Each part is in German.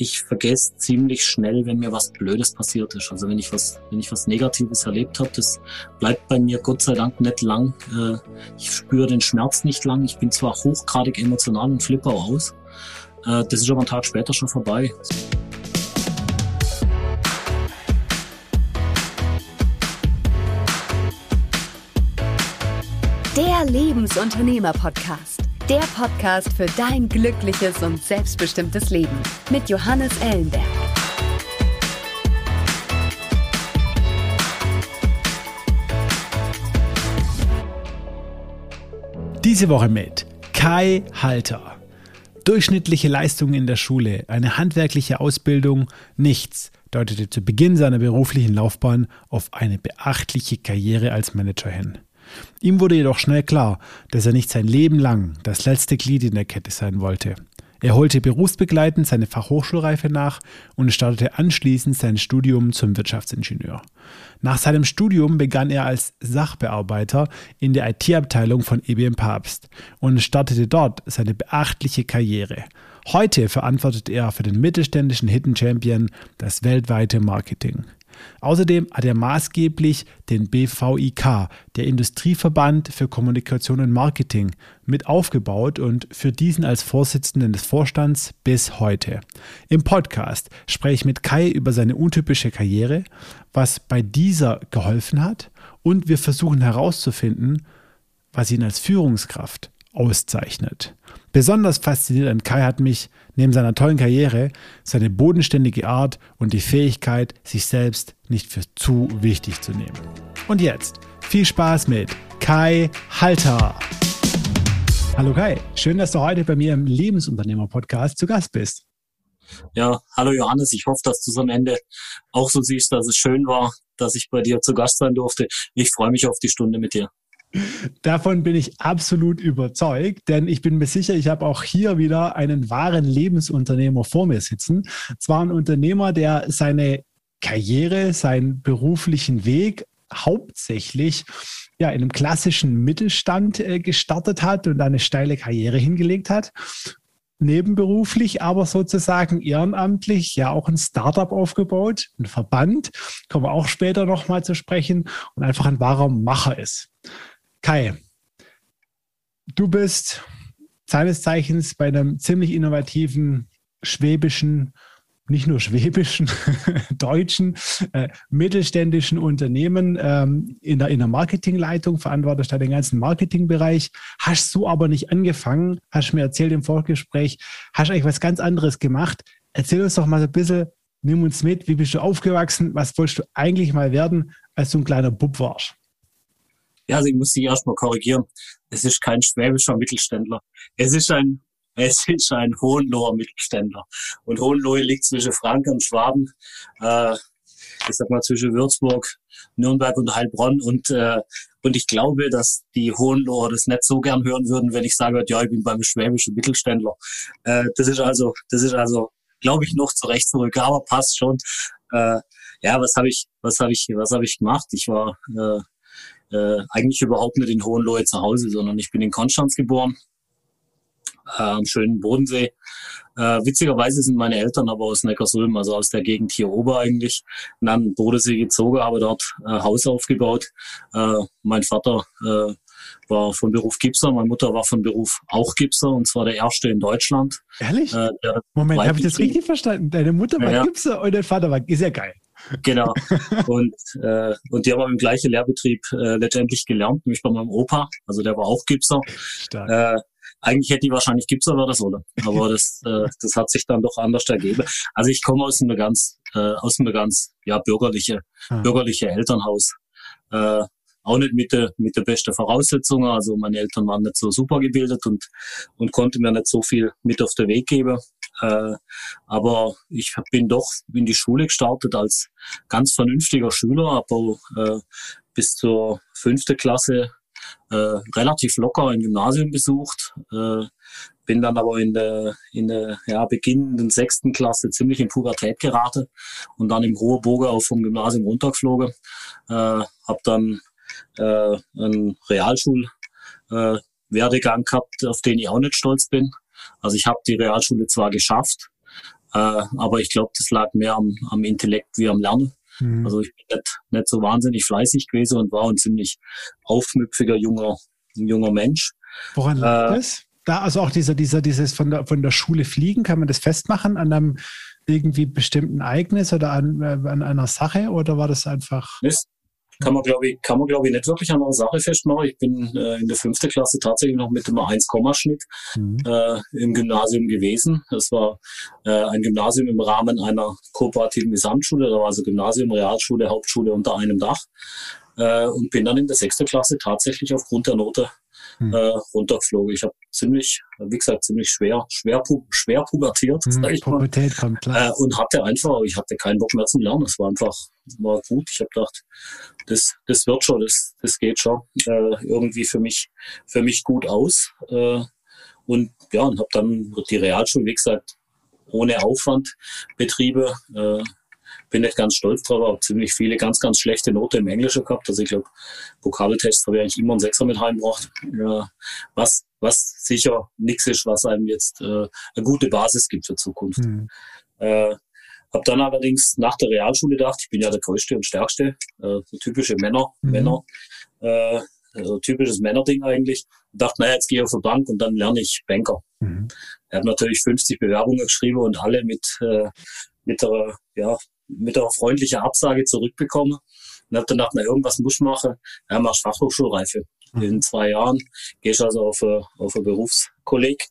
ich vergesse ziemlich schnell, wenn mir was Blödes passiert ist. Also wenn ich was, wenn ich was Negatives erlebt habe, das bleibt bei mir Gott sei Dank nicht lang. Äh, ich spüre den Schmerz nicht lang. Ich bin zwar hochgradig emotional und flippe auch aus. Äh, das ist aber einen Tag später schon vorbei. Der Lebensunternehmer-Podcast. Der Podcast für dein glückliches und selbstbestimmtes Leben mit Johannes Ellenberg. Diese Woche mit Kai Halter. Durchschnittliche Leistung in der Schule, eine handwerkliche Ausbildung, nichts deutete zu Beginn seiner beruflichen Laufbahn auf eine beachtliche Karriere als Manager hin. Ihm wurde jedoch schnell klar, dass er nicht sein Leben lang das letzte Glied in der Kette sein wollte. Er holte berufsbegleitend seine Fachhochschulreife nach und startete anschließend sein Studium zum Wirtschaftsingenieur. Nach seinem Studium begann er als Sachbearbeiter in der IT-Abteilung von IBM Papst und startete dort seine beachtliche Karriere. Heute verantwortet er für den mittelständischen Hidden Champion das weltweite Marketing. Außerdem hat er maßgeblich den BVIK, der Industrieverband für Kommunikation und Marketing, mit aufgebaut und für diesen als Vorsitzenden des Vorstands bis heute. Im Podcast spreche ich mit Kai über seine untypische Karriere, was bei dieser geholfen hat und wir versuchen herauszufinden, was ihn als Führungskraft auszeichnet. Besonders fasziniert an Kai hat mich neben seiner tollen Karriere seine bodenständige Art und die Fähigkeit, sich selbst nicht für zu wichtig zu nehmen. Und jetzt viel Spaß mit Kai Halter. Hallo Kai, schön, dass du heute bei mir im Lebensunternehmer-Podcast zu Gast bist. Ja, hallo Johannes, ich hoffe, dass du es am Ende auch so siehst, dass es schön war, dass ich bei dir zu Gast sein durfte. Ich freue mich auf die Stunde mit dir. Davon bin ich absolut überzeugt, denn ich bin mir sicher, ich habe auch hier wieder einen wahren Lebensunternehmer vor mir sitzen. Zwar ein Unternehmer, der seine Karriere, seinen beruflichen Weg hauptsächlich ja, in einem klassischen Mittelstand äh, gestartet hat und eine steile Karriere hingelegt hat. Nebenberuflich, aber sozusagen ehrenamtlich ja auch ein Startup aufgebaut, ein Verband, kommen wir auch später nochmal zu sprechen und einfach ein wahrer Macher ist. Kai, du bist seines Zeichens bei einem ziemlich innovativen schwäbischen, nicht nur schwäbischen, deutschen, äh, mittelständischen Unternehmen ähm, in, der, in der Marketingleitung, verantwortest da den ganzen Marketingbereich. Hast du aber nicht angefangen, hast mir erzählt im Vorgespräch, hast eigentlich was ganz anderes gemacht. Erzähl uns doch mal so ein bisschen, nimm uns mit, wie bist du aufgewachsen, was wolltest du eigentlich mal werden, als du ein kleiner Bub warst? Ja, also ich muss dich erstmal korrigieren. Es ist kein schwäbischer Mittelständler. Es ist ein, es ist ein Hohenloher Mittelständler. Und Hohenlohe liegt zwischen Franken und Schwaben. Äh, ich sag mal zwischen Würzburg, Nürnberg und Heilbronn. Und, äh, und ich glaube, dass die Hohenloher das nicht so gern hören würden, wenn ich sage, ja, ich bin beim schwäbischen Mittelständler. Äh, das ist also, das ist also, glaube ich, noch zurecht zurück, aber passt schon. Äh, ja, was habe ich, was habe ich, was habe ich gemacht? Ich war äh, äh, eigentlich überhaupt nicht in Hohenlohe zu Hause, sondern ich bin in Konstanz geboren, äh, am schönen Bodensee. Äh, witzigerweise sind meine Eltern aber aus Neckarsulm, also aus der Gegend hier oben eigentlich, dann Bodensee gezogen, habe dort äh, Haus aufgebaut. Äh, mein Vater äh, war von Beruf Gipser, meine Mutter war von Beruf auch Gipser und zwar der erste in Deutschland. Ehrlich? Äh, Moment, habe ich das richtig verstanden? Deine Mutter war ja, Gipser und dein Vater war, ist ja geil. Genau. Und, äh, und die haben im gleichen Lehrbetrieb äh, letztendlich gelernt, nämlich bei meinem Opa. Also der war auch Gipser. Äh, eigentlich hätte die wahrscheinlich Gipser werden sollen, aber das, äh, das hat sich dann doch anders ergeben. Also ich komme aus einem ganz, äh, aus einem ganz ja bürgerliche, ah. bürgerliche Elternhaus. Äh, auch nicht mit der mit der besten Voraussetzungen. Also meine Eltern waren nicht so super gebildet und und konnten mir nicht so viel mit auf den Weg geben. Äh, aber ich bin doch in die Schule gestartet als ganz vernünftiger Schüler, aber äh, bis zur fünfte Klasse äh, relativ locker ein Gymnasium besucht. Äh, bin dann aber in der, in der ja, beginnenden sechsten Klasse ziemlich in Pubertät geraten und dann im Bogen auch vom Gymnasium runtergeflogen. Äh, habe dann äh, einen Realschulwerdegang äh, gehabt, auf den ich auch nicht stolz bin. Also ich habe die Realschule zwar geschafft, Äh, aber ich glaube, das lag mehr am, am Intellekt wie am Lernen. Mhm. Also ich bin nicht, nicht so wahnsinnig fleißig gewesen und war ein ziemlich aufmüpfiger junger, junger Mensch. Woran lag äh, das? Da, also auch dieser, dieser, dieses von der, von der Schule fliegen, kann man das festmachen an einem irgendwie bestimmten Ereignis oder an, äh, an einer Sache oder war das einfach? Das kann man, glaube ich, kann man, glaube ich, nicht wirklich an einer Sache festmachen. Ich bin äh, in der fünften Klasse tatsächlich noch mit einem 1-Schnitt mhm. äh, im Gymnasium gewesen. Das war äh, ein Gymnasium im Rahmen einer kooperativen Gesamtschule. Da war also Gymnasium, Realschule, Hauptschule unter einem Dach. Äh, und bin dann in der sechsten Klasse tatsächlich aufgrund der Note hm. äh, runtergeflogen. Ich habe ziemlich, wie gesagt, ziemlich schwer, schwer, schwer pubertiert, hm, Pubertät. Kommt klar. Äh, und hatte einfach, ich hatte keinen Bock mehr zum Lernen. Es war einfach, war gut. Ich habe gedacht, das, das wird schon, das, das geht schon äh, irgendwie für mich, für mich gut aus. Äh, und ja, und habe dann die Realschule, wie gesagt, ohne Aufwand Betriebe. Äh, bin nicht ganz stolz drauf, aber ziemlich viele ganz, ganz schlechte Note im Englischen gehabt. Also ich glaube, Vokabeltests habe ich eigentlich immer einen Sechser mit heimgebracht. Ja, was, was sicher nichts ist, was einem jetzt äh, eine gute Basis gibt für Zukunft. Mhm. Äh, habe dann allerdings nach der Realschule gedacht, ich bin ja der größte und stärkste, äh, so typische Männer, mhm. Männer, äh, also typisches Männerding eigentlich. Und dachte, naja, jetzt gehe ich auf die Bank und dann lerne ich Banker. Mhm. Ich habe natürlich 50 Bewerbungen geschrieben und alle mit, äh, mit der, ja, mit der freundlichen Absage zurückbekommen und habe dann gedacht, na, irgendwas muss ich machen. Ja, machst Fachhochschulreife. Mhm. In zwei Jahren gehst also auf, auf ein Berufskolleg.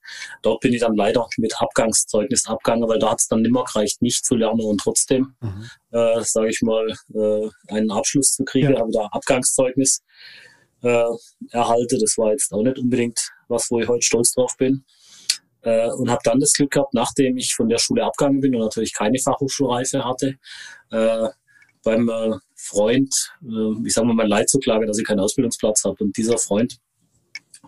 Dort bin ich dann leider mit Abgangszeugnis abgegangen, weil da hat es dann nimmer gereicht, nicht zu lernen und trotzdem, mhm. äh, sage ich mal, äh, einen Abschluss zu kriegen. Ja. Habe da Abgangszeugnis äh, erhalte. Das war jetzt auch nicht unbedingt was, wo ich heute stolz drauf bin. Äh, und habe dann das Glück gehabt, nachdem ich von der Schule abgegangen bin und natürlich keine Fachhochschulreife hatte, äh, beim äh, Freund, äh, ich sage mal, mein Leid zu klagen, dass ich keinen Ausbildungsplatz habe. Und dieser Freund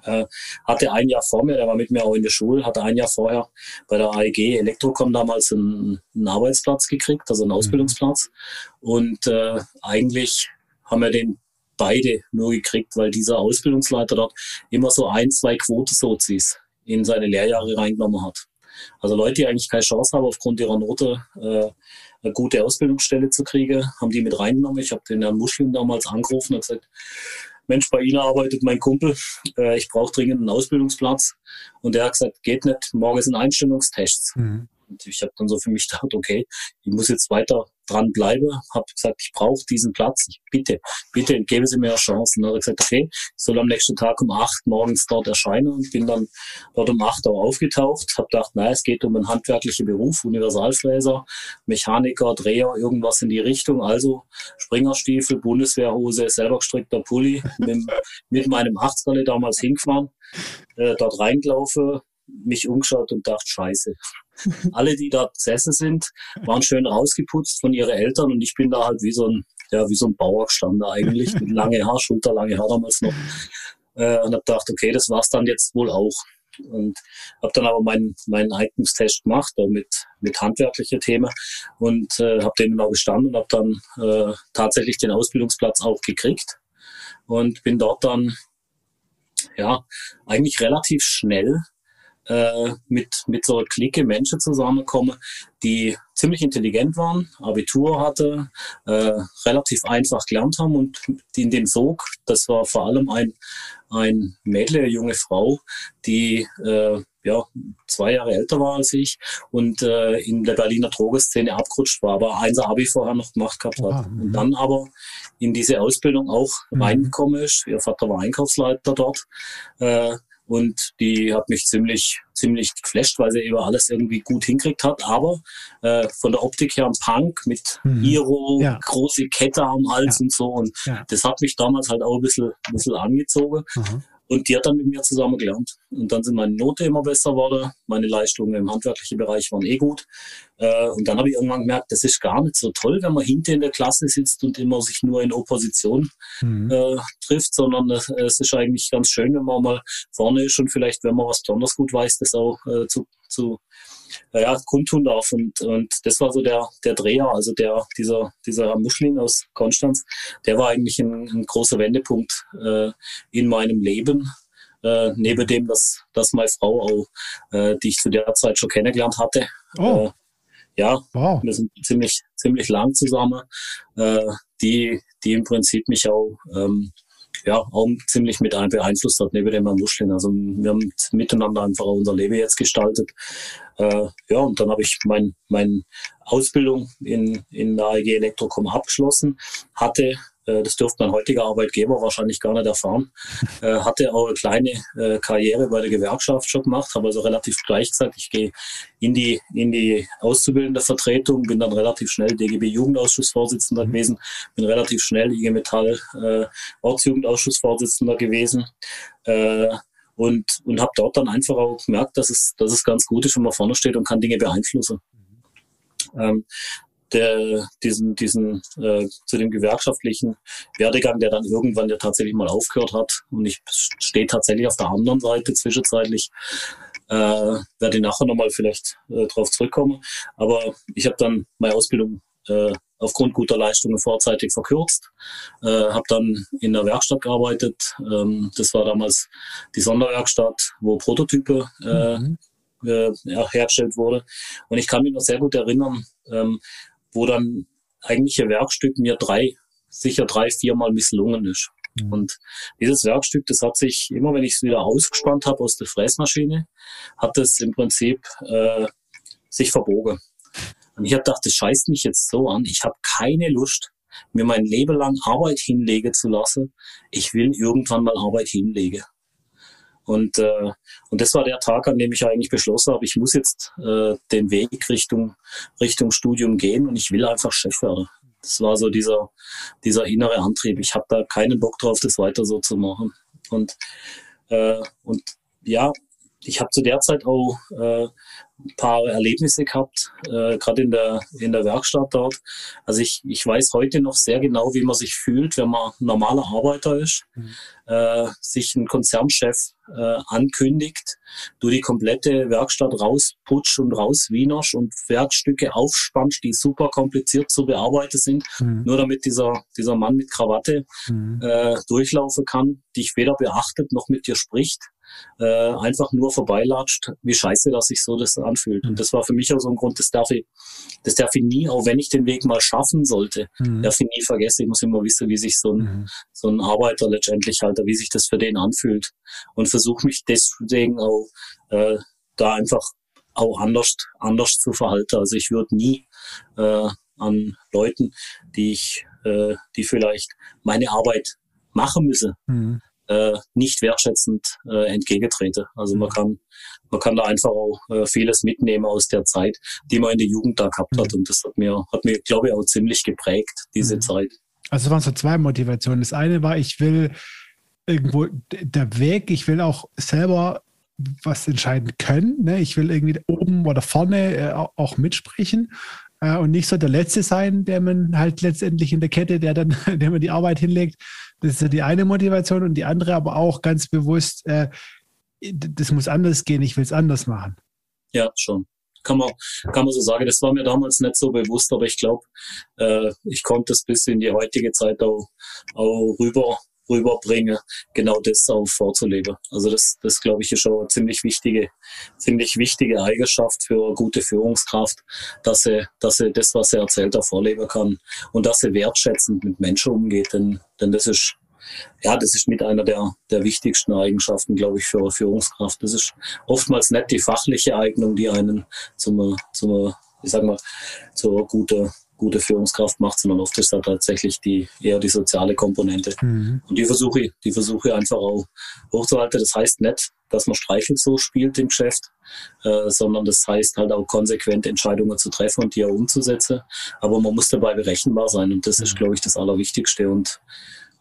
äh, hatte ein Jahr vor mir, der war mit mir auch in der Schule, hatte ein Jahr vorher bei der AEG Elektrocom damals einen, einen Arbeitsplatz gekriegt, also einen mhm. Ausbildungsplatz. Und äh, eigentlich haben wir den beide nur gekriegt, weil dieser Ausbildungsleiter dort immer so ein, zwei Quote-Sozis in seine Lehrjahre reingenommen hat. Also Leute, die eigentlich keine Chance haben, aufgrund ihrer Note äh, eine gute Ausbildungsstelle zu kriegen, haben die mit reingenommen. Ich habe den Herrn Muschling damals angerufen und gesagt, Mensch, bei Ihnen arbeitet mein Kumpel, äh, ich brauche dringend einen Ausbildungsplatz. Und der hat gesagt, geht nicht, morgen sind Einstellungstests. Mhm. Und ich habe dann so für mich gedacht, okay, ich muss jetzt weiter dran bleibe, habe gesagt, ich brauche diesen Platz, ich bitte, bitte geben Sie mir eine Chance. Und dann hat er gesagt, okay, ich soll am nächsten Tag um acht morgens dort erscheinen und bin dann dort um acht Uhr aufgetaucht, habe gedacht, naja, es geht um einen handwerklichen Beruf, Universalfräser, Mechaniker, Dreher, irgendwas in die Richtung. Also Springerstiefel, Bundeswehrhose, selber gestrickter Pulli, mit, mit meinem 80er damals hingefahren, äh, dort reingelaufen, mich umgeschaut und dachte, scheiße. Alle, die da gesessen sind, waren schön rausgeputzt von ihren Eltern und ich bin da halt wie so ein, ja, wie so ein Bauer gestanden eigentlich, mit lange Haar, schulterlange Haar damals noch. Äh, und habe gedacht, okay, das war's dann jetzt wohl auch. Und habe dann aber meinen, meinen Eignungstest gemacht, auch mit, mit handwerklichen Themen und äh, habe den dann auch bestanden und habe dann äh, tatsächlich den Ausbildungsplatz auch gekriegt und bin dort dann ja eigentlich relativ schnell äh, mit, mit so einer Clique Menschen zusammenkommen, die ziemlich intelligent waren, Abitur hatte, äh, relativ einfach gelernt haben und in dem Sog, das war vor allem ein, ein Mädel, eine junge Frau, die äh, ja, zwei Jahre älter war als ich und äh, in der Berliner Drogenszene abgerutscht war, aber eins Abi vorher noch gemacht gehabt hat. und mhm. dann aber in diese Ausbildung auch mhm. reingekommen ist. Ihr Vater war Einkaufsleiter dort. Äh, und die hat mich ziemlich, ziemlich geflasht, weil sie eben alles irgendwie gut hinkriegt hat. Aber äh, von der Optik her ein Punk mit mhm. Iro, ja. große Kette am Hals ja. und so. Und ja. das hat mich damals halt auch ein bisschen, ein bisschen angezogen. Mhm. Und die hat dann mit mir zusammen gelernt. Und dann sind meine Note immer besser geworden. Meine Leistungen im handwerklichen Bereich waren eh gut. Äh, und dann habe ich irgendwann gemerkt, das ist gar nicht so toll, wenn man hinter in der Klasse sitzt und immer sich nur in Opposition mhm. äh, trifft, sondern es ist eigentlich ganz schön, wenn man mal vorne ist und vielleicht, wenn man was besonders gut weiß, das auch äh, zu, zu ja, kundtun darf. Und, und das war so der, der Dreher, also der, dieser, dieser Herr Muschling aus Konstanz, der war eigentlich ein, ein großer Wendepunkt äh, in meinem Leben. Äh, neben dem, dass, dass meine Frau auch, äh, die ich zu der Zeit schon kennengelernt hatte, oh. Ja, wow. wir sind ziemlich, ziemlich lang zusammen, äh, die, die im Prinzip mich auch, ähm, ja, auch ziemlich mit beeinflusst hat, neben dem Herrn Muschlin. Also wir haben miteinander einfach unser Leben jetzt gestaltet. Äh, ja, und dann habe ich mein, meine Ausbildung in, in der AEG Elektrocom abgeschlossen, hatte das dürfte mein heutiger Arbeitgeber wahrscheinlich gar nicht erfahren. Äh, hatte auch eine kleine äh, Karriere bei der Gewerkschaft schon gemacht, habe also relativ gleich gesagt, ich gehe in die, in die auszubildende Vertretung, bin dann relativ schnell DGB Jugendausschussvorsitzender mhm. gewesen, bin relativ schnell IG Metall äh, Ortsjugendausschussvorsitzender gewesen. Äh, und, und habe dort dann einfach auch gemerkt, dass es, dass es ganz gut ist, wenn man vorne steht und kann Dinge beeinflussen. Mhm. Ähm, der, diesen, diesen äh, zu dem gewerkschaftlichen Werdegang, der dann irgendwann ja tatsächlich mal aufgehört hat. Und ich stehe tatsächlich auf der anderen Seite zwischenzeitlich. Äh, werde ich nachher nochmal vielleicht äh, darauf zurückkommen. Aber ich habe dann meine Ausbildung äh, aufgrund guter Leistungen vorzeitig verkürzt, äh, habe dann in der Werkstatt gearbeitet. Ähm, das war damals die Sonderwerkstatt, wo Prototype äh, mhm. äh, hergestellt wurde. Und ich kann mich noch sehr gut erinnern, ähm, wo dann eigentlich ein Werkstück mir drei, sicher drei, viermal misslungen ist. Mhm. Und dieses Werkstück, das hat sich immer, wenn ich es wieder ausgespannt habe aus der Fräsmaschine, hat es im Prinzip äh, sich verbogen. Und ich habe gedacht, das scheißt mich jetzt so an. Ich habe keine Lust, mir mein Leben lang Arbeit hinlegen zu lassen. Ich will irgendwann mal Arbeit hinlegen. Und, äh, und das war der Tag, an dem ich eigentlich beschlossen habe, ich muss jetzt äh, den Weg Richtung, Richtung Studium gehen und ich will einfach Chef werden. Das war so dieser, dieser innere Antrieb. Ich habe da keinen Bock drauf, das weiter so zu machen. Und, äh, und ja, ich habe zu der Zeit auch äh, paar Erlebnisse gehabt, äh, gerade in der, in der Werkstatt dort. Also ich, ich weiß heute noch sehr genau, wie man sich fühlt, wenn man normaler Arbeiter ist, mhm. äh, sich ein Konzernchef äh, ankündigt, du die komplette Werkstatt rausputsch und rauswienerst und Werkstücke aufspannst, die super kompliziert zu bearbeiten sind, mhm. nur damit dieser, dieser Mann mit Krawatte mhm. äh, durchlaufen kann, dich weder beachtet noch mit dir spricht äh, einfach nur vorbeilatscht, wie scheiße dass sich so das anfühlt. Und mhm. das war für mich auch so ein Grund, das darf ich, das darf ich nie, auch wenn ich den Weg mal schaffen sollte, mhm. darf ich nie vergessen. Ich muss immer wissen, wie sich so ein, mhm. so ein Arbeiter letztendlich halt, wie sich das für den anfühlt. Und versuche mich deswegen auch äh, da einfach auch anders, anders zu verhalten. Also ich würde nie äh, an Leuten, die ich, äh, die vielleicht meine Arbeit machen müssen, mhm äh, nicht wertschätzend äh, entgegentrete. Also man mhm. kann, man kann da einfach auch äh, vieles mitnehmen aus der Zeit, die man in der Jugend da gehabt hat. Mhm. Und das hat mir, hat mir, glaube ich, auch ziemlich geprägt, diese mhm. Zeit. Also es waren so zwei Motivationen. Das eine war, ich will irgendwo der Weg, ich will auch selber was entscheiden können. Ne? Ich will irgendwie oben oder vorne äh, auch mitsprechen äh, und nicht so der Letzte sein, der man halt letztendlich in der Kette, der dann, der man die Arbeit hinlegt. Das ist ja die eine Motivation und die andere aber auch ganz bewusst, äh, das muss anders gehen, ich will es anders machen. Ja, schon. Kann man, kann man so sagen. Das war mir damals nicht so bewusst, aber ich glaube, äh, ich konnte es bis in die heutige Zeit auch, auch rüber rüberbringe, genau das auch vorzuleben. Also das, das glaube ich, ist schon eine ziemlich wichtige, ziemlich wichtige Eigenschaft für eine gute Führungskraft, dass sie, dass sie das, was sie erzählt, auch vorleben kann und dass sie wertschätzend mit Menschen umgeht, denn, denn das ist, ja, das ist mit einer der, der wichtigsten Eigenschaften, glaube ich, für eine Führungskraft. Das ist oftmals nicht die fachliche Eignung, die einen zum, zum ich sag mal, zur gute, gute Führungskraft macht, sondern oft ist da tatsächlich die, eher die soziale Komponente. Mhm. Und die versuche ich, die versuche ich einfach auch hochzuhalten. Das heißt nicht, dass man Streichel so spielt im Geschäft, äh, sondern das heißt halt auch konsequent Entscheidungen zu treffen und die auch umzusetzen. Aber man muss dabei berechenbar sein und das mhm. ist, glaube ich, das Allerwichtigste. Und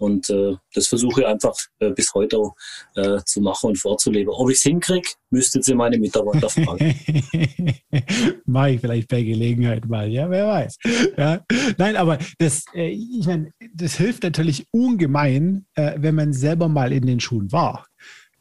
und äh, das versuche ich einfach äh, bis heute auch äh, zu machen und vorzuleben. Ob ich es hinkriege, müsstet ihr meine Mitarbeiter fragen. Mache ich vielleicht bei Gelegenheit mal, ja, wer weiß. Ja. Nein, aber das, äh, ich meine, das hilft natürlich ungemein, äh, wenn man selber mal in den Schuhen war.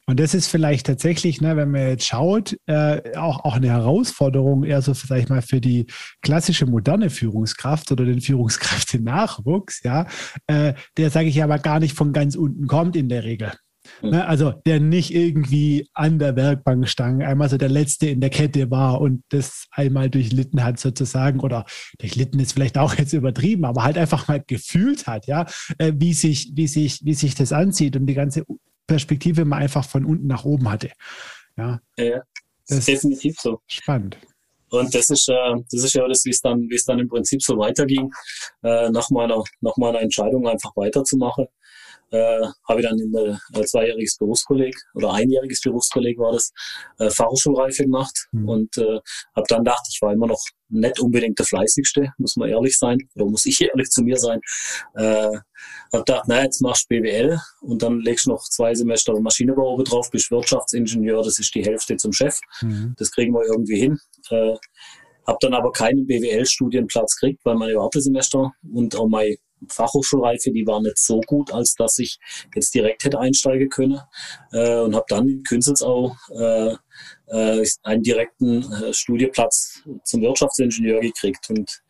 Und das ist vielleicht tatsächlich, ne, wenn man jetzt schaut, äh, auch, auch eine Herausforderung eher so vielleicht mal für die klassische moderne Führungskraft oder den Führungskräfte-Nachwuchs, ja, äh, der, sage ich aber gar nicht von ganz unten kommt in der Regel. Mhm. Ne, also der nicht irgendwie an der Werkbankstange einmal so der Letzte in der Kette war und das einmal durchlitten hat sozusagen oder durchlitten ist vielleicht auch jetzt übertrieben, aber halt einfach mal gefühlt hat, ja, äh, wie sich, wie sich, wie sich das anzieht und die ganze Perspektive mal einfach von unten nach oben hatte. Ja, ja das ist definitiv so. Spannend. Und das ist, äh, das ist ja das, wie es dann, wie es dann im Prinzip so weiterging, äh, nach meiner, nach meiner Entscheidung einfach weiterzumachen äh, habe ich dann in ein äh, zweijähriges Berufskolleg oder einjähriges Berufskolleg war das, äh, Fachhochschulreife gemacht mhm. und äh, habe dann gedacht, ich war immer noch nicht unbedingt der Fleißigste, muss man ehrlich sein, oder muss ich ehrlich zu mir sein. Äh, habe gedacht, naja, jetzt machst du BWL und dann legst du noch zwei Semester Maschinenbau oben drauf, bist Wirtschaftsingenieur, das ist die Hälfte zum Chef. Mhm. Das kriegen wir irgendwie hin. Äh, habe dann aber keinen BWL-Studienplatz gekriegt, weil meine Wartesemester und auch mein Fachhochschulreife, die war nicht so gut, als dass ich jetzt direkt hätte einsteigen können. Äh, und habe dann in Künzelsau äh, äh, einen direkten äh, Studienplatz zum Wirtschaftsingenieur gekriegt. Und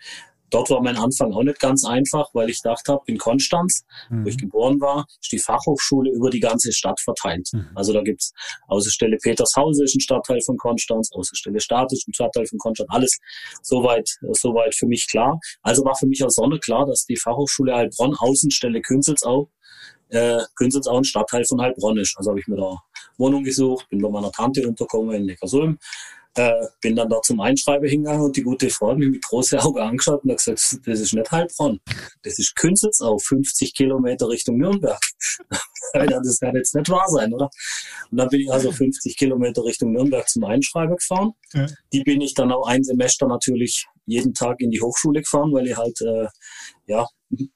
Dort war mein Anfang auch nicht ganz einfach, weil ich dachte habe, in Konstanz, mhm. wo ich mhm. geboren war, ist die Fachhochschule über die ganze Stadt verteilt. Mhm. Also da gibt's Außenstelle Petershause ist ein Stadtteil von Konstanz, Außenstelle Stadt ist ein Stadtteil von Konstanz, alles soweit, soweit für mich klar. Also war für mich auch Sonne klar, dass die Fachhochschule Heilbronn Außenstelle Künzelsau äh, Künzelsau ein Stadtteil von Heilbronn ist. Also habe ich mir da Wohnung gesucht, bin bei meiner Tante untergekommen in Neckarsulm äh, bin dann da zum Einschreiben hingegangen und die gute Frau hat mich mit großen Augen angeschaut und hat gesagt, das ist nicht Heilbronn, das ist Künzelsau, 50 Kilometer Richtung Nürnberg. das kann jetzt nicht wahr sein, oder? Und dann bin ich also 50 Kilometer Richtung Nürnberg zum Einschreiben gefahren. Ja. Die bin ich dann auch ein Semester natürlich jeden Tag in die Hochschule gefahren, weil ich halt, äh, ja,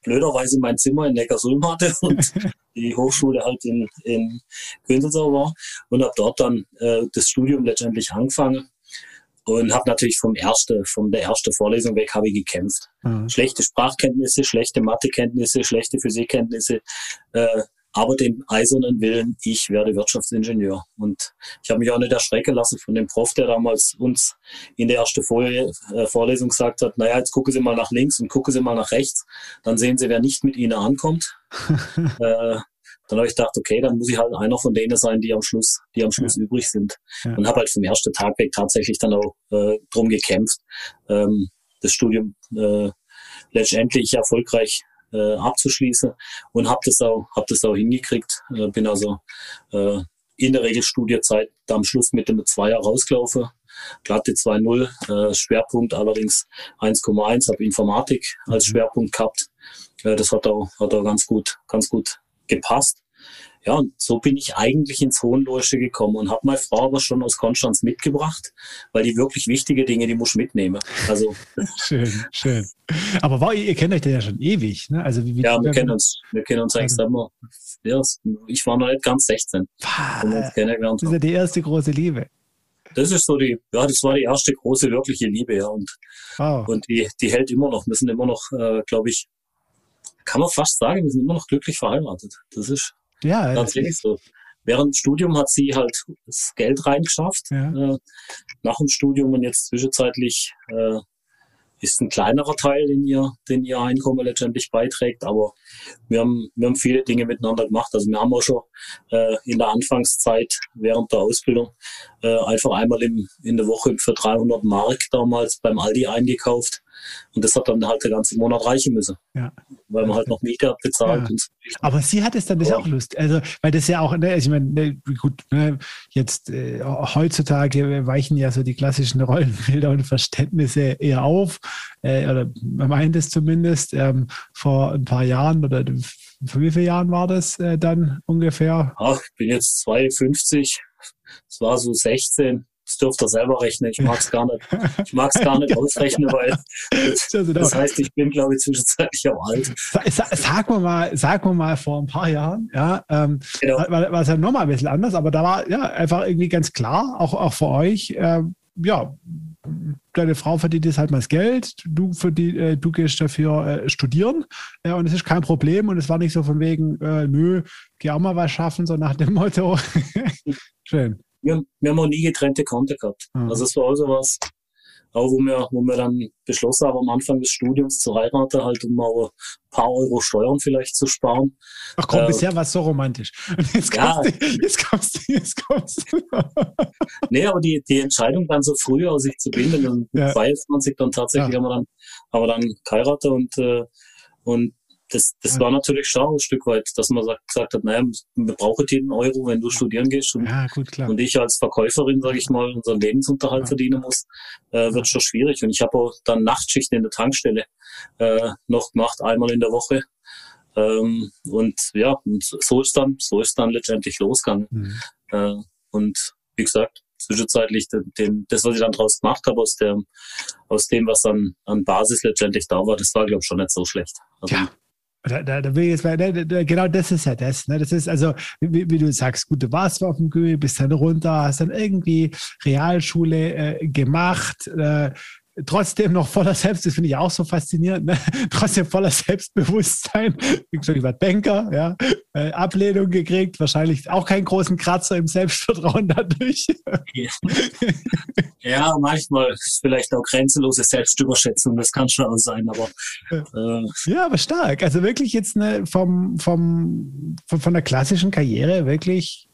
blöderweise mein Zimmer in Neckarsulm hatte und die Hochschule halt in, in Künzelsau war und habe dort dann äh, das Studium letztendlich angefangen und habe natürlich vom erste, von der ersten Vorlesung weg habe ich gekämpft. Mhm. Schlechte Sprachkenntnisse, schlechte Mathekenntnisse, schlechte Physikkenntnisse, äh, aber den eisernen Willen, ich werde Wirtschaftsingenieur. Und ich habe mich auch nicht erschrecken lassen von dem Prof, der damals uns in der ersten Folie, äh, Vorlesung gesagt hat, naja, jetzt gucken Sie mal nach links und gucken Sie mal nach rechts, dann sehen Sie, wer nicht mit Ihnen ankommt. äh, dann habe ich gedacht, okay, dann muss ich halt einer von denen sein, die am Schluss, die am Schluss ja. übrig sind. Ja. Und habe halt vom ersten Tag weg tatsächlich dann auch äh, drum gekämpft, ähm, das Studium äh, letztendlich erfolgreich äh, abzuschließen und habe das auch hab das auch hingekriegt. Äh, bin also äh, in der Regelstudiezeit da am Schluss mit dem Zweier rausgelaufen. Glatte 2.0, äh, Schwerpunkt allerdings 1,1, habe Informatik als mhm. Schwerpunkt gehabt. Äh, das hat auch, hat auch ganz gut, ganz gut gepasst. Ja, und so bin ich eigentlich ins Hohenloische gekommen und habe meine Frau aber schon aus Konstanz mitgebracht, weil die wirklich wichtige Dinge, die muss ich mitnehmen. Also schön, schön. Aber wow, ihr, kennt euch ja schon ewig, ne? Also wie, wie ja, wir kennen uns, wir kennen uns eigentlich also, ja, ich war noch nicht ganz 16. das ist ja die erste große Liebe. Das ist so die, ja, das war die erste große wirkliche Liebe, ja, und wow. und die, die hält immer noch. Wir sind immer noch, äh, glaube ich, kann man fast sagen, wir sind immer noch glücklich verheiratet. Das ist ja, tatsächlich so. Während dem Studium hat sie halt das Geld reingeschafft. Ja. Äh, nach dem Studium und jetzt zwischenzeitlich äh, ist ein kleinerer Teil, den ihr, den ihr Einkommen letztendlich beiträgt. Aber wir haben, wir haben viele Dinge miteinander gemacht. Also wir haben auch schon äh, in der Anfangszeit während der Ausbildung äh, einfach einmal im, in der Woche für 300 Mark damals beim Aldi eingekauft und das hat dann halt der ganze Monat reichen müssen. Ja. Weil man halt noch Miete hat bezahlt. Ja. Aber sie hat es dann ja. auch Lust. Also, weil das ja auch, ne, ich meine, ne, gut, ne, jetzt äh, heutzutage weichen ja so die klassischen Rollenbilder und Verständnisse eher auf. Äh, oder man meint es zumindest. Ähm, vor ein paar Jahren oder vor wie vielen Jahren war das äh, dann ungefähr? Ach, ich bin jetzt 52. Es war so 16 das dürft ihr selber rechnen. Ich mag es gar nicht, ich mag's gar nicht ausrechnen, weil das, das heißt, ich bin, glaube ich, zwischenzeitlich auch alt. Sag mal mal, sag mal mal vor ein paar Jahren, ja, ähm, genau. war, war es ja nochmal ein bisschen anders, aber da war ja einfach irgendwie ganz klar, auch, auch für euch, äh, ja, deine Frau verdient jetzt halt mal das Geld, du, verdien, äh, du gehst dafür äh, studieren äh, und es ist kein Problem und es war nicht so von wegen, äh, nö, geh auch mal was schaffen, so nach dem Motto. Schön wir, wir haben auch nie getrennte Konten gehabt. Mhm. Also es war also was, auch wo wir, wo wir dann beschlossen haben, am Anfang des Studiums zu heiraten, halt um auch ein paar Euro Steuern vielleicht zu sparen. Ach komm, äh, bisher war es so romantisch. Jetzt ja, kommst du, jetzt kommst du, jetzt kommst du. nee, aber die, die Entscheidung dann so früh aus sich zu binden, dann ja. 22 dann tatsächlich ja. haben wir dann, haben wir dann geheiratet und, äh, und das, das war natürlich schon ein Stück weit, dass man sagt, gesagt hat, naja, wir brauchen jeden Euro, wenn du studieren gehst. Und, ja, gut, und ich als Verkäuferin, sage ich mal, unseren Lebensunterhalt ja. verdienen muss, äh, wird schon schwierig. Und ich habe auch dann Nachtschichten in der Tankstelle äh, noch gemacht, einmal in der Woche. Ähm, und ja, und so ist dann, so ist dann letztendlich losgegangen. Mhm. Äh, und wie gesagt, zwischenzeitlich den, den, das, was ich dann draus gemacht habe, aus dem, aus dem, was dann an Basis letztendlich da war, das war, glaube ich, schon nicht so schlecht. Also, ja, da, da, da will ich jetzt mal, da, genau das ist ja das. Ne? Das ist also, wie, wie, du sagst, gut, du warst auf dem Gü, bist dann runter, hast dann irgendwie Realschule äh, gemacht, äh, trotzdem noch voller Selbst, das finde ich auch so faszinierend, ne? trotzdem voller Selbstbewusstsein. Ich war Banker, ja, äh, Ablehnung gekriegt, wahrscheinlich auch keinen großen Kratzer im Selbstvertrauen dadurch. Ja, ja manchmal ist vielleicht auch grenzenlose Selbstüberschätzung, das kann schon auch sein, aber äh, ja, aber stark. Also wirklich jetzt ne, vom, vom, von, von der klassischen Karriere wirklich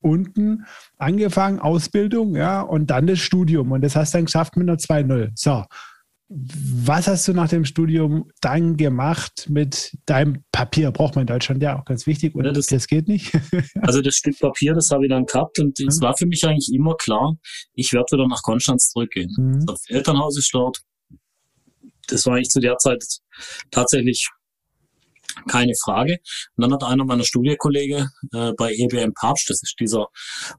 unten angefangen, Ausbildung, ja, und dann das Studium. Und das hast du dann geschafft mit einer 2-0. So. Was hast du nach dem Studium dann gemacht mit deinem Papier? Braucht man in Deutschland ja auch ganz wichtig. Und ja, das, das, geht nicht. also das Stück Papier, das habe ich dann gehabt und es war für mich eigentlich immer klar, ich werde wieder nach Konstanz zurückgehen. Mhm. Das Elternhaus ist dort. Das war ich zu der Zeit tatsächlich keine Frage. Und dann hat einer meiner Studiekollegen äh, bei EBM Papst, das ist dieser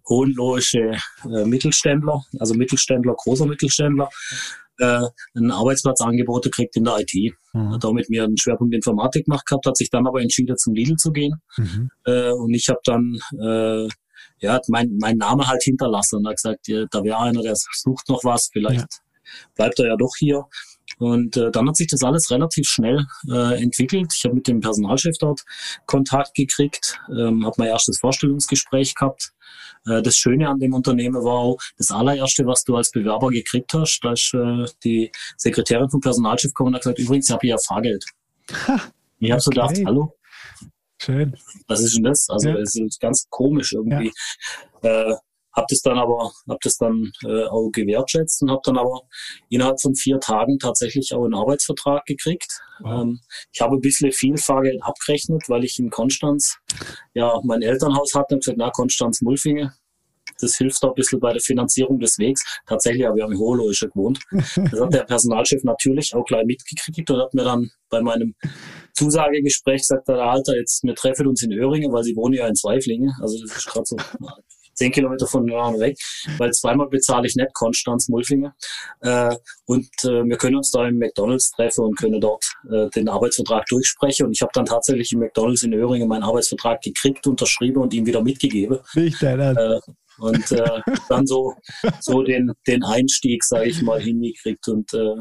hohenlohische äh, Mittelständler, also Mittelständler, großer Mittelständler, äh, einen Arbeitsplatz angeboten kriegt in der IT. Mhm. Hat auch mit mir einen Schwerpunkt Informatik gemacht gehabt, hat sich dann aber entschieden, zum Lidl zu gehen. Mhm. Äh, und ich habe dann äh, ja, mein, mein Name halt hinterlassen und hat gesagt, ja, da wäre einer, der sucht noch was, vielleicht ja. bleibt er ja doch hier. Und äh, dann hat sich das alles relativ schnell äh, entwickelt. Ich habe mit dem Personalchef dort Kontakt gekriegt, ähm, habe mein erstes Vorstellungsgespräch gehabt. Äh, das Schöne an dem Unternehmen war auch, das allererste, was du als Bewerber gekriegt hast, da ist äh, die Sekretärin vom Personalchef gekommen und hat gesagt, übrigens, ich habe hier Fahrgeld. Ha, ich habe okay. so gedacht, hallo, Schön. Was ist denn das? Also es ja. ist ganz komisch irgendwie. Ja. Äh, hab das dann aber, hab das dann äh, auch gewertschätzt und habe dann aber innerhalb von vier Tagen tatsächlich auch einen Arbeitsvertrag gekriegt. Wow. Ähm, ich habe ein bisschen viel Fahrgeld abgerechnet, weil ich in Konstanz ja mein Elternhaus hatte und gesagt, na Konstanz Mulfinge, das hilft auch ein bisschen bei der Finanzierung des Wegs. Tatsächlich habe ich am Hohloische gewohnt. Das hat der Personalchef natürlich auch gleich mitgekriegt und hat mir dann bei meinem Zusagegespräch gesagt, der Alter, jetzt, wir treffen uns in Öhringen, weil sie wohnen ja in Zweiflingen. Also das ist gerade so zehn Kilometer von Nürnberg weg, weil zweimal bezahle ich nicht Konstanz Mulfinger. Äh, und äh, wir können uns da im McDonalds treffen und können dort äh, den Arbeitsvertrag durchsprechen. Und ich habe dann tatsächlich im McDonalds in Öhringen meinen Arbeitsvertrag gekriegt, unterschrieben und ihm wieder mitgegeben. Nicht äh, und äh, dann so, so den, den Einstieg, sage ich mal, hingekriegt. Und äh,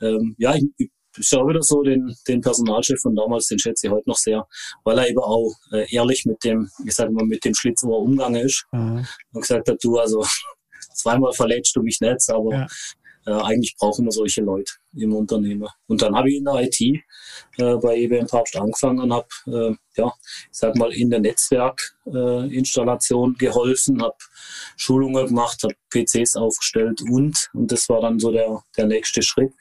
ähm, ja, ich, ist ja wieder so, den, den Personalchef von damals, den schätze ich heute noch sehr, weil er eben auch äh, ehrlich mit dem, ich sage mal, mit dem Schlitzohr umgegangen ist mhm. und gesagt hat, du, also zweimal verletzt du mich nicht, aber ja äh, eigentlich brauchen wir solche Leute im Unternehmen. Und dann habe ich in der IT äh, bei EBM Papst angefangen und habe, äh, ja, ich sag mal, in der Netzwerkinstallation äh, geholfen, habe Schulungen gemacht, habe PCs aufgestellt und, und das war dann so der, der nächste Schritt,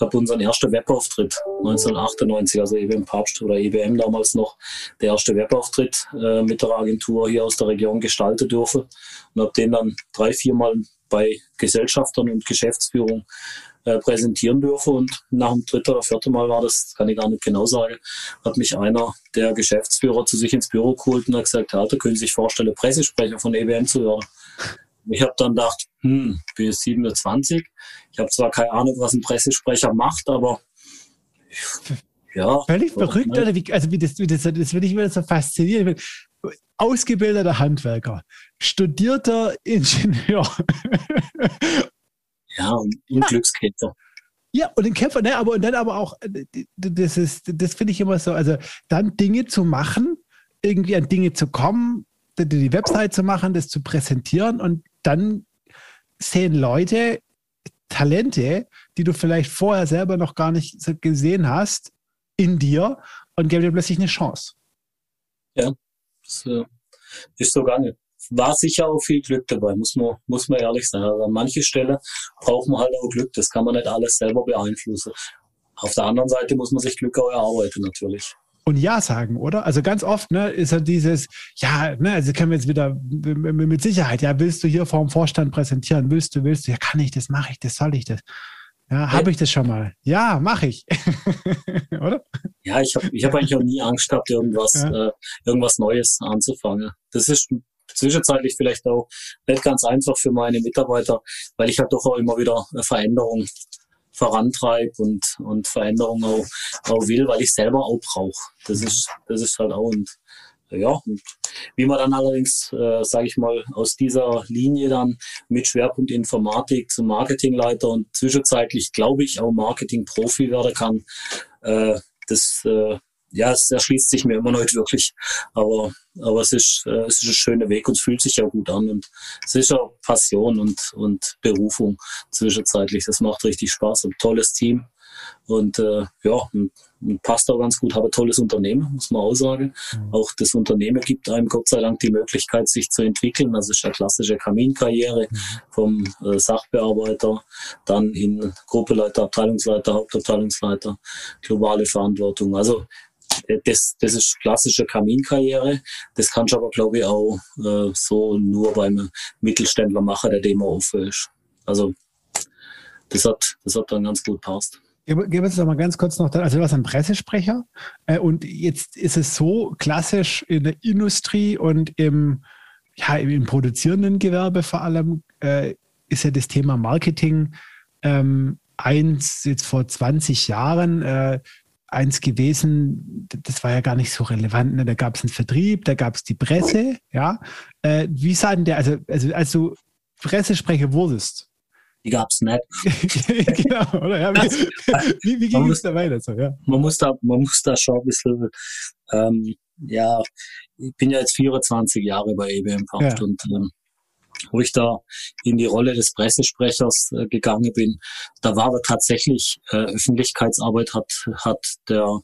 habe unseren ersten Webauftritt 1998, also EBM Papst oder EBM damals noch, der erste Webauftritt äh, mit der Agentur hier aus der Region gestalten dürfen und habe den dann drei, viermal bei Gesellschaftern und Geschäftsführung äh, präsentieren dürfen. Und nach dem dritten oder vierten Mal war das, kann ich gar nicht genau sagen, hat mich einer der Geschäftsführer zu sich ins Büro geholt und hat gesagt, Herr, können Sie sich vorstellen, Pressesprecher von EBM zu werden. Ich habe dann gedacht, hm, bin jetzt 27. Ich habe zwar keine Ahnung, was ein Pressesprecher macht, aber ja. Völlig verrückt, oder? Wie, also wie das, wie das, das würde ich mir so faszinieren ausgebildeter Handwerker, studierter Ingenieur. Ja, und, und Glückskämpfer. Ja, und den Kämpfer, ne, aber und dann aber auch, das ist, das finde ich immer so, also dann Dinge zu machen, irgendwie an Dinge zu kommen, die Website zu machen, das zu präsentieren und dann sehen Leute, Talente, die du vielleicht vorher selber noch gar nicht gesehen hast, in dir und geben dir plötzlich eine Chance. Ja, das äh, ist so nicht. War sicher auch viel Glück dabei, muss man, muss man ehrlich sein. Also an manche Stelle braucht man halt auch Glück. Das kann man nicht alles selber beeinflussen. Auf der anderen Seite muss man sich Glück auch erarbeiten, natürlich und Ja sagen, oder? Also ganz oft ne, ist ja dieses, ja, ne, also können wir jetzt wieder mit Sicherheit, ja, willst du hier vor dem Vorstand präsentieren, willst du, willst du, ja, kann ich das, mache ich das, soll ich das? Ja, habe ich das schon mal? Ja, mache ich. oder? Ja, ich habe ich hab eigentlich auch nie Angst gehabt, irgendwas, ja. äh, irgendwas Neues anzufangen. Das ist zwischenzeitlich vielleicht auch nicht ganz einfach für meine Mitarbeiter, weil ich halt doch auch immer wieder Veränderungen vorantreibe und, und Veränderungen auch, auch will, weil ich selber auch brauche. Das ist, das ist halt auch und ja, und wie man dann allerdings, äh, sage ich mal, aus dieser Linie dann mit Schwerpunkt Informatik zum Marketingleiter und zwischenzeitlich, glaube ich, auch Marketing-Profi werden kann, äh, das äh, ja, es erschließt sich mir immer noch nicht wirklich. Aber, aber es ist, äh, es ist ein schöner Weg und es fühlt sich ja gut an. Und es ist ja Passion und, und Berufung zwischenzeitlich. Das macht richtig Spaß. Ein tolles Team. Und äh, ja, und, und passt auch ganz gut. Habe ein tolles Unternehmen, muss man auch sagen. Mhm. Auch das Unternehmen gibt einem Gott sei Dank die Möglichkeit, sich zu entwickeln. Das ist eine klassische Kaminkarriere mhm. vom äh, Sachbearbeiter, dann in Gruppeleiter, Abteilungsleiter, Hauptabteilungsleiter, globale Verantwortung. Also das, das ist klassische Kaminkarriere. Das kannst du aber, glaube ich, auch äh, so nur beim Mittelständler machen, der dem offen ist. Also das hat, das hat dann ganz gut passt. Gib uns doch mal ganz kurz noch, also du warst ein Pressesprecher äh, und jetzt ist es so klassisch in der Industrie und im, ja, im produzierenden Gewerbe vor allem, äh, ist ja das Thema Marketing ähm, eins jetzt vor 20 Jahren. Äh, eins gewesen, das war ja gar nicht so relevant. Ne? Da gab es einen Vertrieb, da gab es die Presse, ja. Äh, wie sah denn der, also, also als du Pressesprecher wurdest? Die gab es nicht. genau, oder? Ja, wie, wie, wie ging es da weiter? So, ja? Man, muss da, man muss da schon ein bisschen, ähm, ja, ich bin ja jetzt 24 Jahre bei EBM ja. und ähm, wo ich da in die Rolle des Pressesprechers äh, gegangen bin, da war aber tatsächlich äh, Öffentlichkeitsarbeit hat, hat der,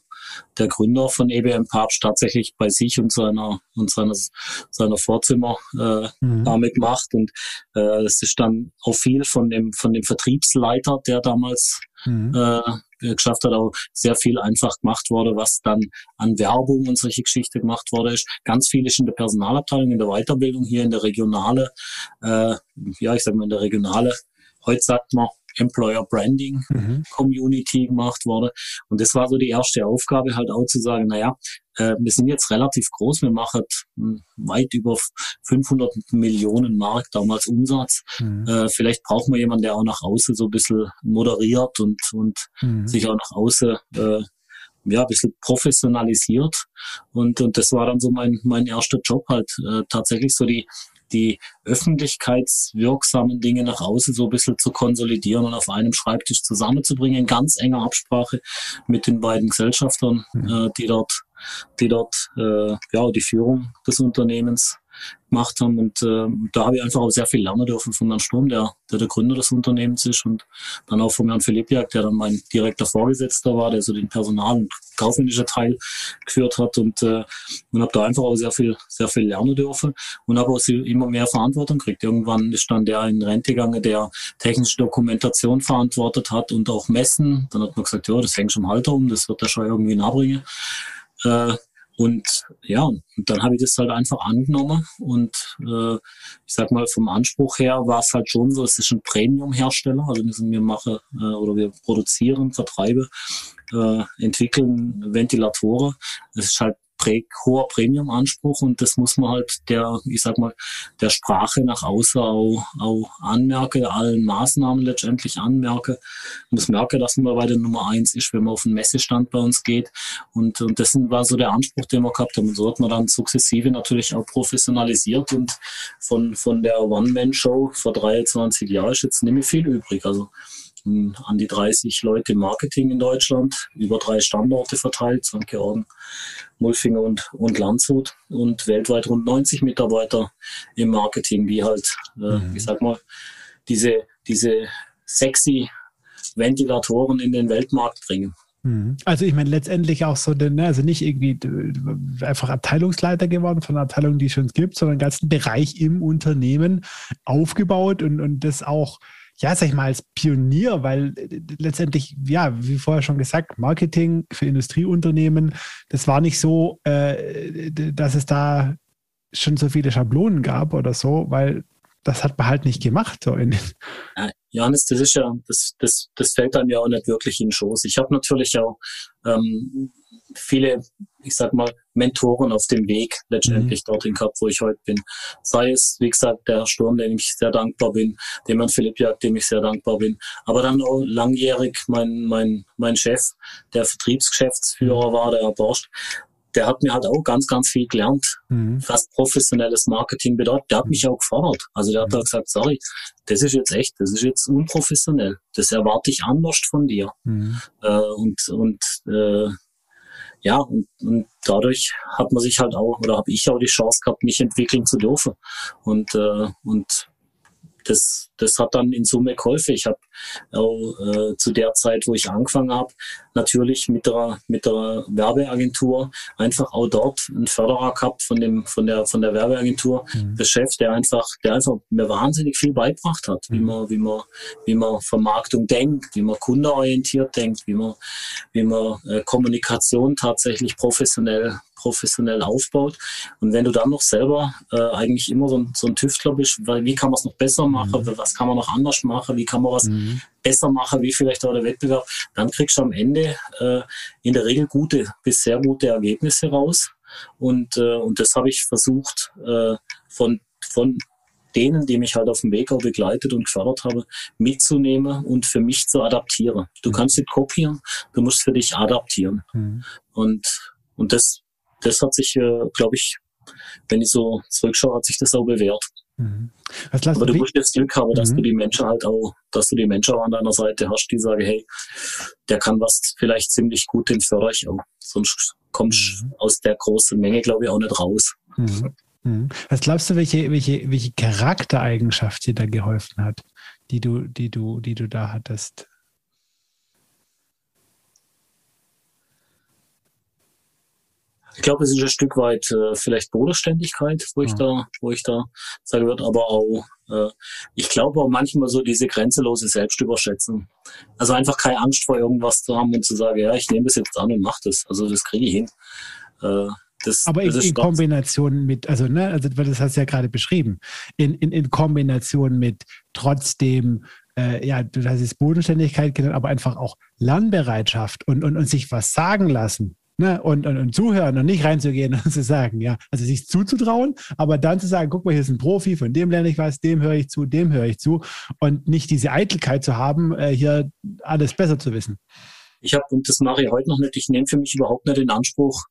der Gründer von EBM Papst tatsächlich bei sich und seiner, und seiner, seiner Vorzimmer äh, mhm. damit gemacht. Und äh, es ist dann auch viel von dem, von dem Vertriebsleiter, der damals mhm. äh, geschafft hat, auch sehr viel einfach gemacht wurde, was dann an Werbung und solche Geschichte gemacht wurde. Ist. Ganz viel ist in der Personalabteilung, in der Weiterbildung hier in der Regionale, äh, ja, ich sag mal in der Regionale, heute sagt man Employer Branding mhm. Community gemacht wurde. Und das war so die erste Aufgabe, halt auch zu sagen, naja, äh, wir sind jetzt relativ groß, wir machen hm, weit über 500 Millionen Mark damals Umsatz. Mhm. Äh, vielleicht brauchen wir jemanden, der auch nach außen so ein bisschen moderiert und, und mhm. sich auch nach außen äh, ja, ein bisschen professionalisiert. Und, und das war dann so mein, mein erster Job halt, äh, tatsächlich so die, die öffentlichkeitswirksamen Dinge nach außen so ein bisschen zu konsolidieren und auf einem Schreibtisch zusammenzubringen, in ganz enger Absprache mit den beiden Gesellschaftern, mhm. äh, die dort, die dort äh, ja, die Führung des Unternehmens gemacht haben. Und äh, da habe ich einfach auch sehr viel lernen dürfen von Herrn Sturm, der, der der Gründer des Unternehmens ist und dann auch von Herrn Philippiak, der dann mein direkter Vorgesetzter war, der so den Personal- und kaufmännischen Teil geführt hat und, äh, und habe da einfach auch sehr viel, sehr viel lernen dürfen und habe auch immer mehr Verantwortung gekriegt. Irgendwann ist dann der in Rente gegangen, der technische Dokumentation verantwortet hat und auch Messen. Dann hat man gesagt, ja, das hängt schon im Halter um, das wird er schon irgendwie nachbringen. Äh, und ja, und dann habe ich das halt einfach angenommen und äh, ich sag mal, vom Anspruch her war es halt schon so, es ist ein Premium-Hersteller, also wir machen äh, oder wir produzieren, vertreiben, äh, entwickeln Ventilatoren. Es ist halt hoher Premium-Anspruch und das muss man halt der, ich sag mal, der Sprache nach außen auch, auch anmerken, allen Maßnahmen letztendlich anmerken. Man muss merken, dass man bei der Nummer eins ist, wenn man auf den Messestand bei uns geht. Und, und das war so der Anspruch, den wir gehabt haben. Und so hat man dann sukzessive natürlich auch professionalisiert und von, von der One-Man-Show vor 23 Jahren ist jetzt nicht mehr viel übrig. Also an die 30 Leute im Marketing in Deutschland, über drei Standorte verteilt, St. Georgen, Mulfinger und, und Landshut und weltweit rund 90 Mitarbeiter im Marketing, die halt, äh, mhm. ich sag mal, diese, diese sexy Ventilatoren in den Weltmarkt bringen. Mhm. Also ich meine letztendlich auch so, ne, also nicht irgendwie einfach Abteilungsleiter geworden von einer Abteilung, die es schon gibt, sondern einen ganzen Bereich im Unternehmen aufgebaut und, und das auch, ja, sag ich mal, als Pionier, weil äh, letztendlich, ja, wie vorher schon gesagt, Marketing für Industrieunternehmen, das war nicht so, äh, dass es da schon so viele Schablonen gab oder so, weil das hat man halt nicht gemacht. So in Johannes, das ist ja, das, das, das fällt einem ja auch nicht wirklich in den Schoß. Ich habe natürlich auch ähm, viele, ich sag mal, Mentoren auf dem Weg letztendlich mhm. dorthin gehabt, wo ich heute bin. Sei es, wie gesagt, der Sturm, dem ich sehr dankbar bin, dem Herrn Philipp Jagd, dem ich sehr dankbar bin. Aber dann auch langjährig mein, mein, mein Chef, der Vertriebsgeschäftsführer war, der Herr Borscht, der hat mir halt auch ganz, ganz viel gelernt, mhm. was professionelles Marketing bedeutet. Der hat mich auch gefordert. Also der hat mhm. gesagt, sorry, das ist jetzt echt, das ist jetzt unprofessionell. Das erwarte ich anders von dir. Mhm. Äh, und und äh, ja, und, und dadurch hat man sich halt auch, oder habe ich auch die Chance gehabt, mich entwickeln zu dürfen. Und, äh, und das, das hat dann in Summe geholfen. Ich habe äh, zu der Zeit, wo ich angefangen habe, natürlich mit der, mit der Werbeagentur einfach auch dort einen Förderer gehabt von dem, von der, von der Werbeagentur, mhm. der Chef, der einfach, der einfach mir wahnsinnig viel beigebracht hat, mhm. wie man, wie man, wie man Vermarktung denkt, wie man kundenorientiert denkt, wie man, wie man äh, Kommunikation tatsächlich professionell professionell aufbaut. Und wenn du dann noch selber äh, eigentlich immer so ein, so ein Tüftler bist, weil wie kann man es noch besser machen, mhm. was kann man noch anders machen, wie kann man was mhm. besser machen, wie vielleicht auch der Wettbewerb, dann kriegst du am Ende äh, in der Regel gute bis sehr gute Ergebnisse raus. Und, äh, und das habe ich versucht äh, von, von denen, die mich halt auf dem Weg auch begleitet und gefördert habe, mitzunehmen und für mich zu adaptieren. Du mhm. kannst nicht kopieren, du musst für dich adaptieren. Mhm. Und, und das das hat sich, äh, glaube ich, wenn ich so zurückschaue, hat sich das auch bewährt. Mhm. Aber du musst das Glück haben, dass mhm. du die Menschen halt auch, dass du die Menschen auch an deiner Seite hast, die sagen, hey, der kann was vielleicht ziemlich gut, den fördere ich auch. Sonst kommst du mhm. aus der großen Menge, glaube ich, auch nicht raus. Mhm. mhm. Was glaubst du, welche, welche, welche Charaktereigenschaft dir da geholfen hat, die du, die du, die du da hattest? Ich glaube, es ist ein Stück weit äh, vielleicht Bodenständigkeit, wo ich ja. da, wo ich da sagen würde, aber auch, äh, ich glaube auch manchmal so diese grenzenlose Selbstüberschätzung. Also einfach keine Angst vor irgendwas zu haben und zu sagen, ja, ich nehme das jetzt an und mache das. Also das kriege ich hin. Äh, das, aber in, in Kombination mit, also, ne, also das hast du ja gerade beschrieben, in, in, in Kombination mit trotzdem äh, ja, du hast es Bodenständigkeit genannt, aber einfach auch Lernbereitschaft und, und, und sich was sagen lassen ne, und, und, und zuhören und nicht reinzugehen und zu sagen, ja, also sich zuzutrauen, aber dann zu sagen, guck mal, hier ist ein Profi, von dem lerne ich was, dem höre ich zu, dem höre ich zu und nicht diese Eitelkeit zu haben, äh, hier alles besser zu wissen. Ich habe, und das mache ich heute noch nicht, ich nehme für mich überhaupt nicht den Anspruch,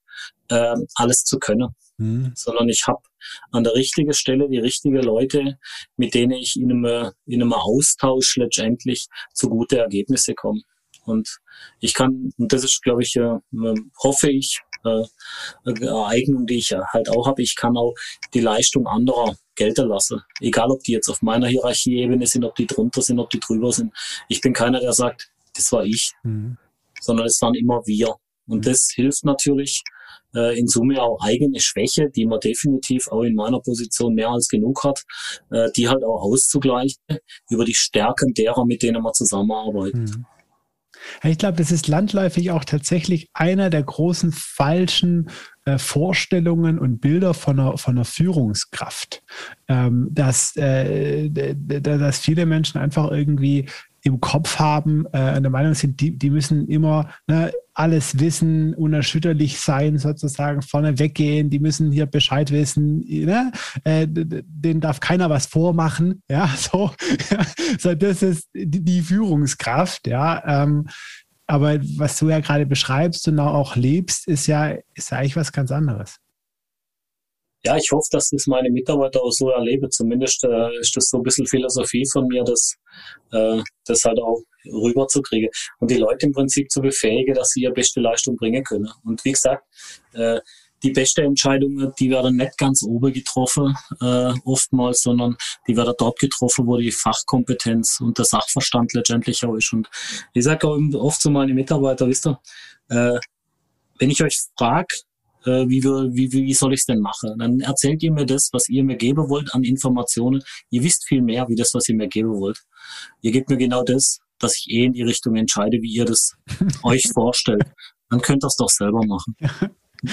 äh, alles zu können, mhm. sondern ich habe an der richtigen Stelle die richtigen Leute, mit denen ich in einem, in einem Austausch letztendlich zu gute Ergebnisse komme. Und ich kann, und das ist, glaube ich, äh, hoffe ich, äh, eine Eignung, die ich halt auch habe, ich kann auch die Leistung anderer gelten lassen. Egal, ob die jetzt auf meiner Hierarchieebene sind, ob die drunter sind, ob die drüber sind. Ich bin keiner, der sagt, das war ich, mhm. sondern es waren immer wir. Und mhm. das hilft natürlich, äh, in Summe auch eigene Schwäche, die man definitiv auch in meiner Position mehr als genug hat, äh, die halt auch auszugleichen über die Stärken derer, mit denen man zusammenarbeitet. Mhm. Ich glaube, das ist landläufig auch tatsächlich einer der großen falschen äh, Vorstellungen und Bilder von einer, von einer Führungskraft. Ähm, dass, äh, dass viele Menschen einfach irgendwie im Kopf haben, äh, der Meinung sind, die, die müssen immer ne, alles wissen, unerschütterlich sein, sozusagen vorne weggehen, die müssen hier Bescheid wissen, ne? äh, denen darf keiner was vormachen, ja, so, so das ist die, die Führungskraft, ja, ähm, aber was du ja gerade beschreibst und auch lebst, ist ja, ist ja eigentlich was ganz anderes ja, ich hoffe, dass das meine Mitarbeiter auch so erleben. Zumindest äh, ist das so ein bisschen Philosophie von mir, das, äh, das halt auch rüberzukriegen und die Leute im Prinzip zu befähigen, dass sie ihre beste Leistung bringen können. Und wie gesagt, äh, die beste Entscheidung, die werden nicht ganz oben getroffen, äh, oftmals, sondern die werden dort getroffen, wo die Fachkompetenz und der Sachverstand letztendlich auch ist. Und ich sage auch oft zu meinen Mitarbeitern, wisst ihr, äh, wenn ich euch frage, äh, wie, wir, wie, wie soll ich es denn machen? Dann erzählt ihr mir das, was ihr mir geben wollt an Informationen. Ihr wisst viel mehr, wie das, was ihr mir geben wollt. Ihr gebt mir genau das, dass ich eh in die Richtung entscheide, wie ihr das euch vorstellt. Dann könnt ihr es doch selber machen.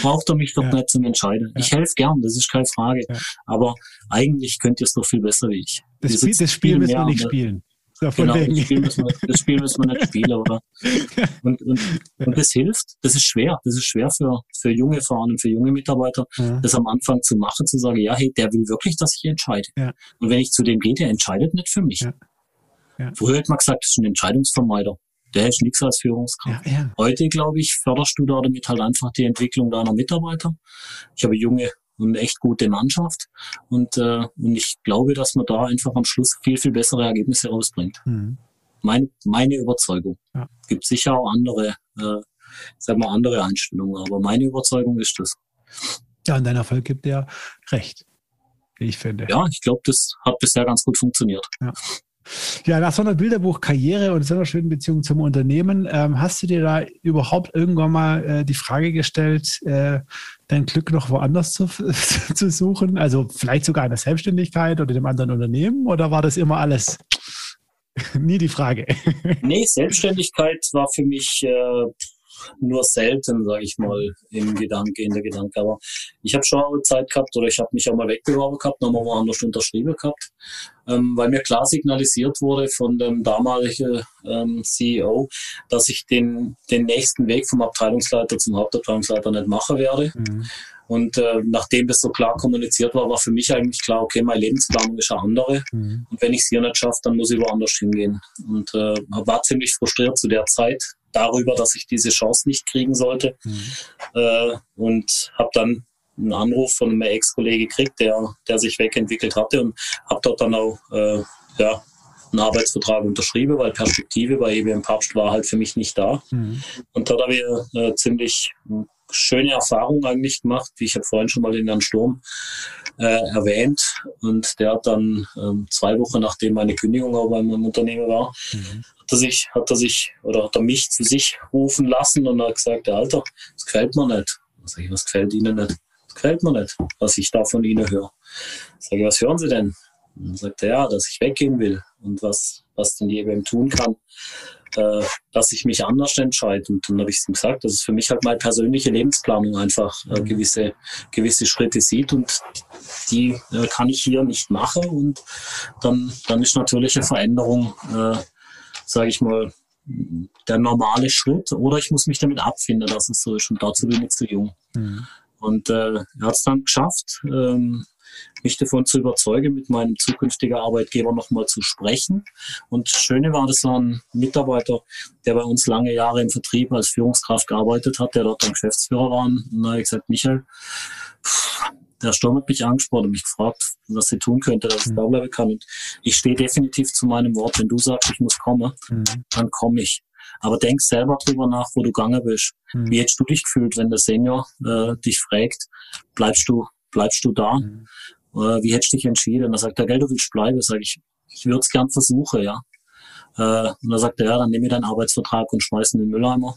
Braucht ihr mich doch ja. nicht zum Entscheiden. Ja. Ich helfe gern, das ist keine Frage. Ja. Aber eigentlich könnt ihr es doch viel besser wie ich. Das, Spiel, das Spiel müssen wir nicht spielen. Genau, das Spiel, müssen wir, das Spiel müssen wir nicht spielen, oder? Und, und, und das hilft, das ist schwer. Das ist schwer für, für junge Fahrer für junge Mitarbeiter, ja. das am Anfang zu machen, zu sagen, ja, hey, der will wirklich, dass ich entscheide. Ja. Und wenn ich zu dem gehe, der entscheidet nicht für mich. Ja. Früher hat man gesagt, das ist ein Entscheidungsvermeider. Der ist nichts als Führungskraft. Heute, glaube ich, förderst du damit halt einfach die Entwicklung deiner Mitarbeiter. Ich habe junge und echt gute Mannschaft. Und, äh, und ich glaube, dass man da einfach am Schluss viel, viel bessere Ergebnisse rausbringt. Mhm. Mein, meine Überzeugung. Ja. Gibt sicher auch andere, äh, sag mal, andere Einstellungen, aber meine Überzeugung ist das. Ja, und dein Erfolg gibt dir recht, wie ich finde. Ja, ich glaube, das hat bisher ganz gut funktioniert. Ja. Ja, nach so einer Bilderbuch-Karriere und so einer schönen Beziehung zum Unternehmen, ähm, hast du dir da überhaupt irgendwann mal äh, die Frage gestellt, äh, dein Glück noch woanders zu, zu suchen? Also vielleicht sogar in der Selbstständigkeit oder dem anderen Unternehmen? Oder war das immer alles nie die Frage? nee, Selbstständigkeit war für mich äh, nur selten, sage ich mal, im Gedanke, in der Gedanke. Aber ich habe schon Zeit gehabt oder ich habe mich auch mal wegbeworben gehabt, nochmal woanders unterschrieben gehabt, ähm, weil mir klar signalisiert wurde von dem damaligen ähm, CEO, dass ich den, den nächsten Weg vom Abteilungsleiter zum Hauptabteilungsleiter nicht machen werde. Mhm. Und äh, nachdem das so klar kommuniziert war, war für mich eigentlich klar, okay, meine Lebensplanung ist eine andere. Mhm. Und wenn ich es hier nicht schaffe, dann muss ich woanders hingehen. Und äh, war ziemlich frustriert zu der Zeit, darüber, dass ich diese Chance nicht kriegen sollte. Mhm. Äh, und habe dann einen Anruf von einem Ex-Kollege gekriegt, der, der sich wegentwickelt hatte und habe dort dann auch äh, ja, einen Arbeitsvertrag unterschrieben, weil Perspektive bei EBM Papst war halt für mich nicht da. Mhm. Und dort habe ich äh, ziemlich schöne Erfahrung eigentlich gemacht. wie Ich habe vorhin schon mal den Herrn Sturm äh, erwähnt und der hat dann ähm, zwei Wochen nachdem meine Kündigung auch beim Unternehmen war, mhm hat er sich, hat er sich oder hat er mich zu sich rufen lassen und hat gesagt, Alter, das gefällt mir nicht. Ich, was gefällt Ihnen nicht? Das gefällt mir nicht, was ich da von Ihnen höre. Sag ich, was hören Sie denn? Und dann sagt er, ja, dass ich weggehen will und was, was denn jedem tun kann, äh, dass ich mich anders entscheide. Und dann habe ich es ihm gesagt, dass es für mich halt meine persönliche Lebensplanung einfach äh, mhm. gewisse, gewisse Schritte sieht und die äh, kann ich hier nicht machen. Und dann, dann ist natürlich eine Veränderung äh, sage ich mal, der normale Schritt oder ich muss mich damit abfinden, dass es so ist und dazu bin ich zu jung. Mhm. Und äh, er hat es dann geschafft, ähm, mich davon zu überzeugen, mit meinem zukünftigen Arbeitgeber nochmal zu sprechen. Und das Schöne war, das war ein Mitarbeiter, der bei uns lange Jahre im Vertrieb als Führungskraft gearbeitet hat, der dort dann Geschäftsführer war. Und dann habe ich gesagt, Michael, der Sturm hat mich angesprochen und mich gefragt, was sie tun könnte, dass ich mhm. da bleiben kann. Und ich stehe definitiv zu meinem Wort. Wenn du sagst, ich muss kommen, mhm. dann komme ich. Aber denk selber drüber nach, wo du gegangen bist. Mhm. Wie hättest du dich gefühlt, wenn der Senior äh, dich fragt, bleibst du, bleibst du da? Mhm. Äh, wie hättest du dich entschieden? Und dann sagt er, Geld, du willst bleiben. Sag ich, ich würde es gern versuchen, ja. Äh, und dann sagt er, ja, dann nehme ich deinen Arbeitsvertrag und schmeiß in den Mülleimer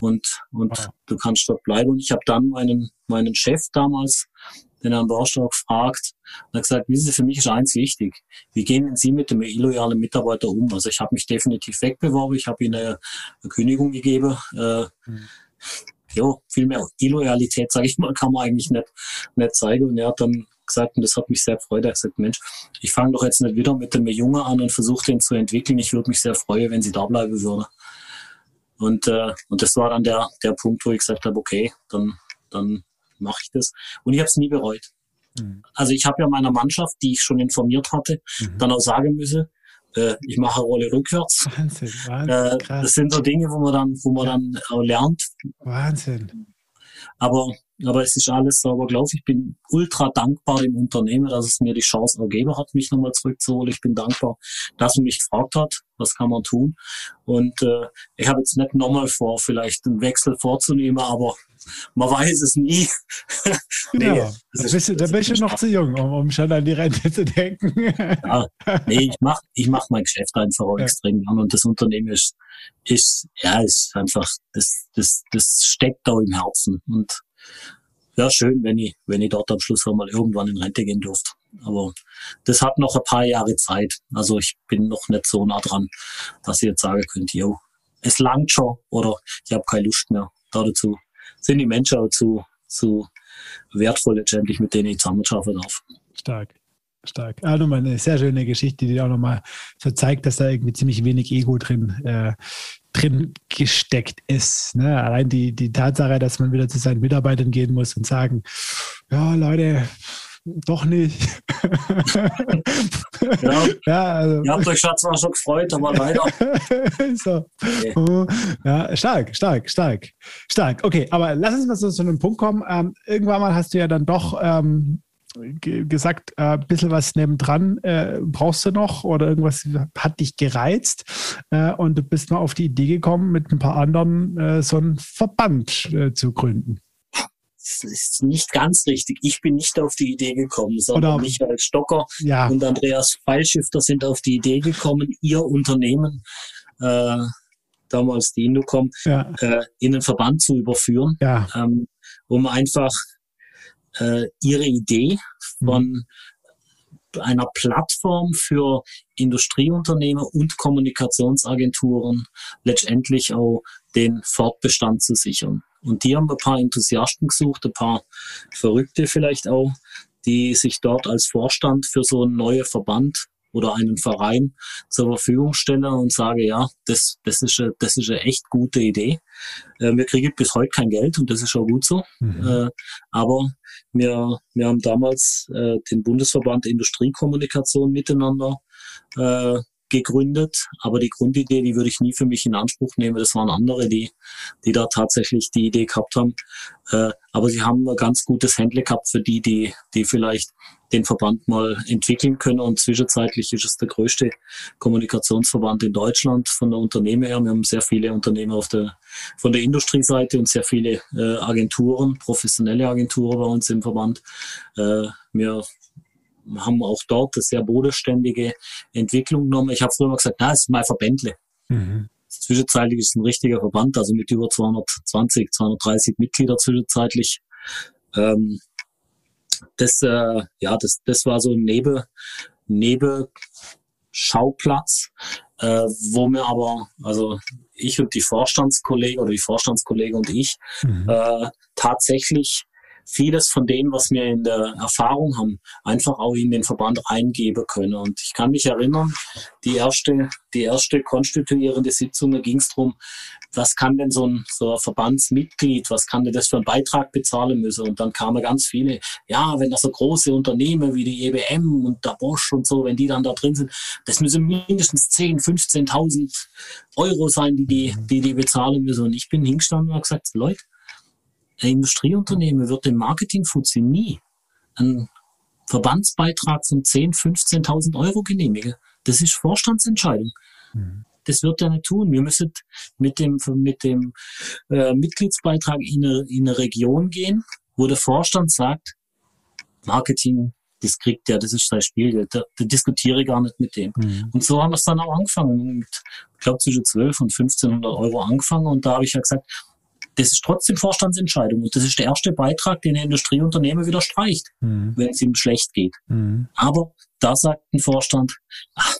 und, und wow. du kannst dort bleiben. Und ich habe dann meinen, meinen Chef damals den Herrn Borstock gefragt und hat gesagt, wissen Sie, für mich ist eins wichtig. Wie gehen Sie mit dem illoyalen Mitarbeiter um? Also ich habe mich definitiv wegbeworben, ich habe Ihnen eine, eine, Kündigung gegeben. Äh, mhm. Ja, viel mehr Illoyalität, sage ich mal, kann man eigentlich nicht, nicht zeigen. Und er hat dann gesagt, und das hat mich sehr gefreut, er hat gesagt, Mensch, ich fange doch jetzt nicht wieder mit dem Jungen an und versuche den zu entwickeln. Ich würde mich sehr freuen, wenn Sie da bleiben würden. Und, äh, und das war dann der, der Punkt, wo ich gesagt habe, okay, dann, dann mache ich das. Und ich habe es nie bereut. Mhm. Also ich habe ja meiner Mannschaft, die ich schon informiert hatte, mhm. dann auch sagen müssen, äh, ich mache eine Rolle rückwärts. Wahnsinn, Wahnsinn äh, das sind so Dinge, wo man dann, wo man ja. dann auch lernt. Wahnsinn. Aber, aber es ist alles sauber gelaufen. Ich bin ultra dankbar dem Unternehmen, dass es mir die Chance ergeben hat, mich nochmal zurückzuholen. Ich bin dankbar, dass man mich gefragt hat, was kann man tun. Und äh, ich habe jetzt nicht nochmal vor, vielleicht einen Wechsel vorzunehmen, aber man weiß es nie. nee, ja, da bist, du, da bist du noch zu jung, um, um, schon an die Rente zu denken. ja, nee, ich mache ich mach mein Geschäft einfach auch ja. extrem gern und das Unternehmen ist, ist, ja, ist einfach, das, das, das steckt da im Herzen und wäre schön, wenn ich, wenn ich dort am Schluss auch mal irgendwann in Rente gehen dürfte. Aber das hat noch ein paar Jahre Zeit. Also ich bin noch nicht so nah dran, dass ich jetzt sagen könnte, jo, es langt schon oder ich habe keine Lust mehr. dazu sind die Menschen auch zu, zu wertvoll letztendlich, mit denen ich zusammenarbeiten darf. Stark. Stark. Ah, nochmal eine sehr schöne Geschichte, die auch nochmal so zeigt, dass da irgendwie ziemlich wenig Ego drin, äh, drin gesteckt ist. Ne? Allein die, die Tatsache, dass man wieder zu seinen Mitarbeitern gehen muss und sagen, ja, Leute, doch nicht. ja, ja also. Ihr habt euch zwar schon gefreut, aber leider. so. okay. Ja, stark, stark, stark, stark. Okay, aber lass uns mal so zu einem Punkt kommen. Ähm, irgendwann mal hast du ja dann doch ähm, gesagt, äh, ein bisschen was nebendran äh, brauchst du noch oder irgendwas hat dich gereizt äh, und du bist mal auf die Idee gekommen, mit ein paar anderen äh, so einen Verband äh, zu gründen. Das ist nicht ganz richtig. Ich bin nicht auf die Idee gekommen, sondern Oder, Michael Stocker ja. und Andreas Fallschifter sind auf die Idee gekommen, ihr Unternehmen, äh, damals die Indocom, ja. äh, in den Verband zu überführen, ja. ähm, um einfach äh, ihre Idee von einer Plattform für Industrieunternehmer und Kommunikationsagenturen letztendlich auch den Fortbestand zu sichern. Und die haben ein paar Enthusiasten gesucht, ein paar Verrückte vielleicht auch, die sich dort als Vorstand für so einen neuen Verband oder einen Verein zur Verfügung stellen und sage, ja, das, das, ist, eine, das ist eine echt gute Idee. Äh, wir kriegen bis heute kein Geld und das ist auch gut so. Mhm. Äh, aber wir, wir haben damals äh, den Bundesverband Industriekommunikation miteinander äh, gegründet, aber die Grundidee, die würde ich nie für mich in Anspruch nehmen. Das waren andere, die, die da tatsächlich die Idee gehabt haben. Äh, aber sie haben ein ganz gutes Händle gehabt für die, die, die vielleicht den Verband mal entwickeln können. Und zwischenzeitlich ist es der größte Kommunikationsverband in Deutschland von der Unternehmer her. Wir haben sehr viele Unternehmer auf der, von der Industrieseite und sehr viele äh, Agenturen, professionelle Agenturen bei uns im Verband. Äh, wir haben auch dort eine sehr bodenständige Entwicklung genommen. Ich habe früher mal gesagt, na, es ist mein Verbändle. Mhm. Zwischenzeitlich ist es ein richtiger Verband, also mit über 220, 230 Mitglieder zwischenzeitlich. Ähm, das, äh, ja, das, das war so ein Neben, Nebenschauplatz, äh, wo mir aber, also ich und die Vorstandskollegen oder die Vorstandskollegen und ich mhm. äh, tatsächlich vieles von dem, was wir in der Erfahrung haben, einfach auch in den Verband eingeben können. Und ich kann mich erinnern, die erste, die erste konstituierende Sitzung, da ging es darum, was kann denn so ein, so ein Verbandsmitglied, was kann denn das für einen Beitrag bezahlen müssen? Und dann kamen ganz viele, ja, wenn da so große Unternehmen wie die EBM und der Bosch und so, wenn die dann da drin sind, das müssen mindestens 10, 15.000 Euro sein, die die, die die bezahlen müssen. Und ich bin hingestanden und habe gesagt, Leute, ein Industrieunternehmen wird im Marketingfuzzi nie einen Verbandsbeitrag von 10.000, 15.000 Euro genehmigen. Das ist Vorstandsentscheidung. Mhm. Das wird er nicht tun. Wir müssen mit dem, mit dem äh, Mitgliedsbeitrag in eine, in eine Region gehen, wo der Vorstand sagt, Marketing, das kriegt der, das ist sein Spielgeld, da, da diskutiere ich gar nicht mit dem. Mhm. Und so haben wir es dann auch angefangen. Mit, ich glaube, zwischen 12 und 1500 Euro angefangen. Und da habe ich ja gesagt, das ist trotzdem Vorstandsentscheidung. Und das ist der erste Beitrag, den ein Industrieunternehmer wieder streicht, mhm. wenn es ihm schlecht geht. Mhm. Aber da sagt ein Vorstand, ach,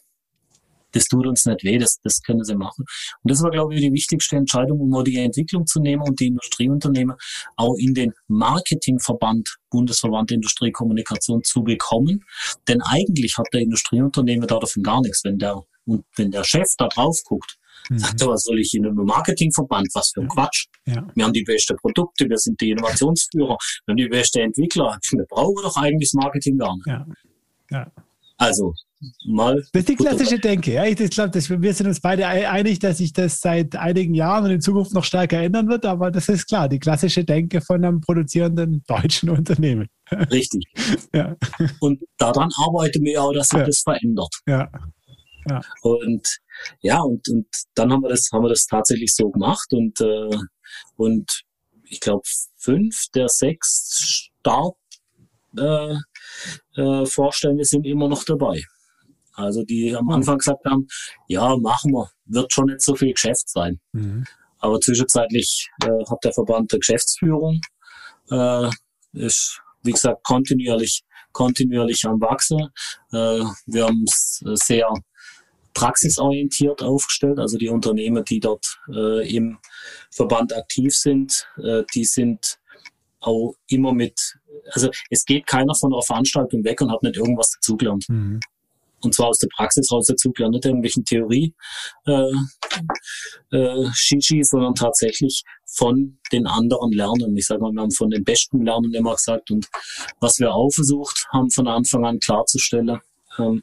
das tut uns nicht weh, das, das können sie machen. Und das war, glaube ich, die wichtigste Entscheidung, um die Entwicklung zu nehmen und die Industrieunternehmer auch in den Marketingverband, Bundesverband Industriekommunikation zu bekommen. Denn eigentlich hat der Industrieunternehmer da davon gar nichts, wenn der, und wenn der Chef da drauf guckt Mhm. Sagt er, was soll ich in einem Marketingverband? Was für ein Quatsch. Ja. Wir haben die besten Produkte, wir sind die Innovationsführer, wir haben die besten Entwickler. Wir brauchen doch eigentlich das Marketing gar nicht. Ja. Ja. Also, mal. Das ist die klassische Denke. Ja, ich glaube, wir sind uns beide einig, dass sich das seit einigen Jahren und in Zukunft noch stärker ändern wird. Aber das ist klar, die klassische Denke von einem produzierenden deutschen Unternehmen. Richtig. ja. Und daran arbeiten wir auch, dass sich ja. das verändert. Ja. Und ja, und, und dann haben wir das, haben wir das tatsächlich so gemacht und, äh, und ich glaube, fünf der sechs Startvorstände äh, äh, sind immer noch dabei. Also die am Anfang gesagt haben, ja, machen wir, wird schon nicht so viel Geschäft sein. Mhm. Aber zwischenzeitlich äh, hat der Verband der Geschäftsführung, äh, ist, wie gesagt, kontinuierlich, kontinuierlich am Wachsen. Äh, wir haben es sehr praxisorientiert aufgestellt. Also die Unternehmen, die dort äh, im Verband aktiv sind, äh, die sind auch immer mit, also es geht keiner von einer Veranstaltung weg und hat nicht irgendwas dazugelernt. Mhm und zwar aus der Praxis raus dazu gelernt, nicht irgendwelchen Theorie äh, äh, Shishi, sondern tatsächlich von den anderen lernen. Ich sage mal, wir haben von den Besten lernen immer gesagt und was wir auch versucht haben von Anfang an klarzustellen, ähm,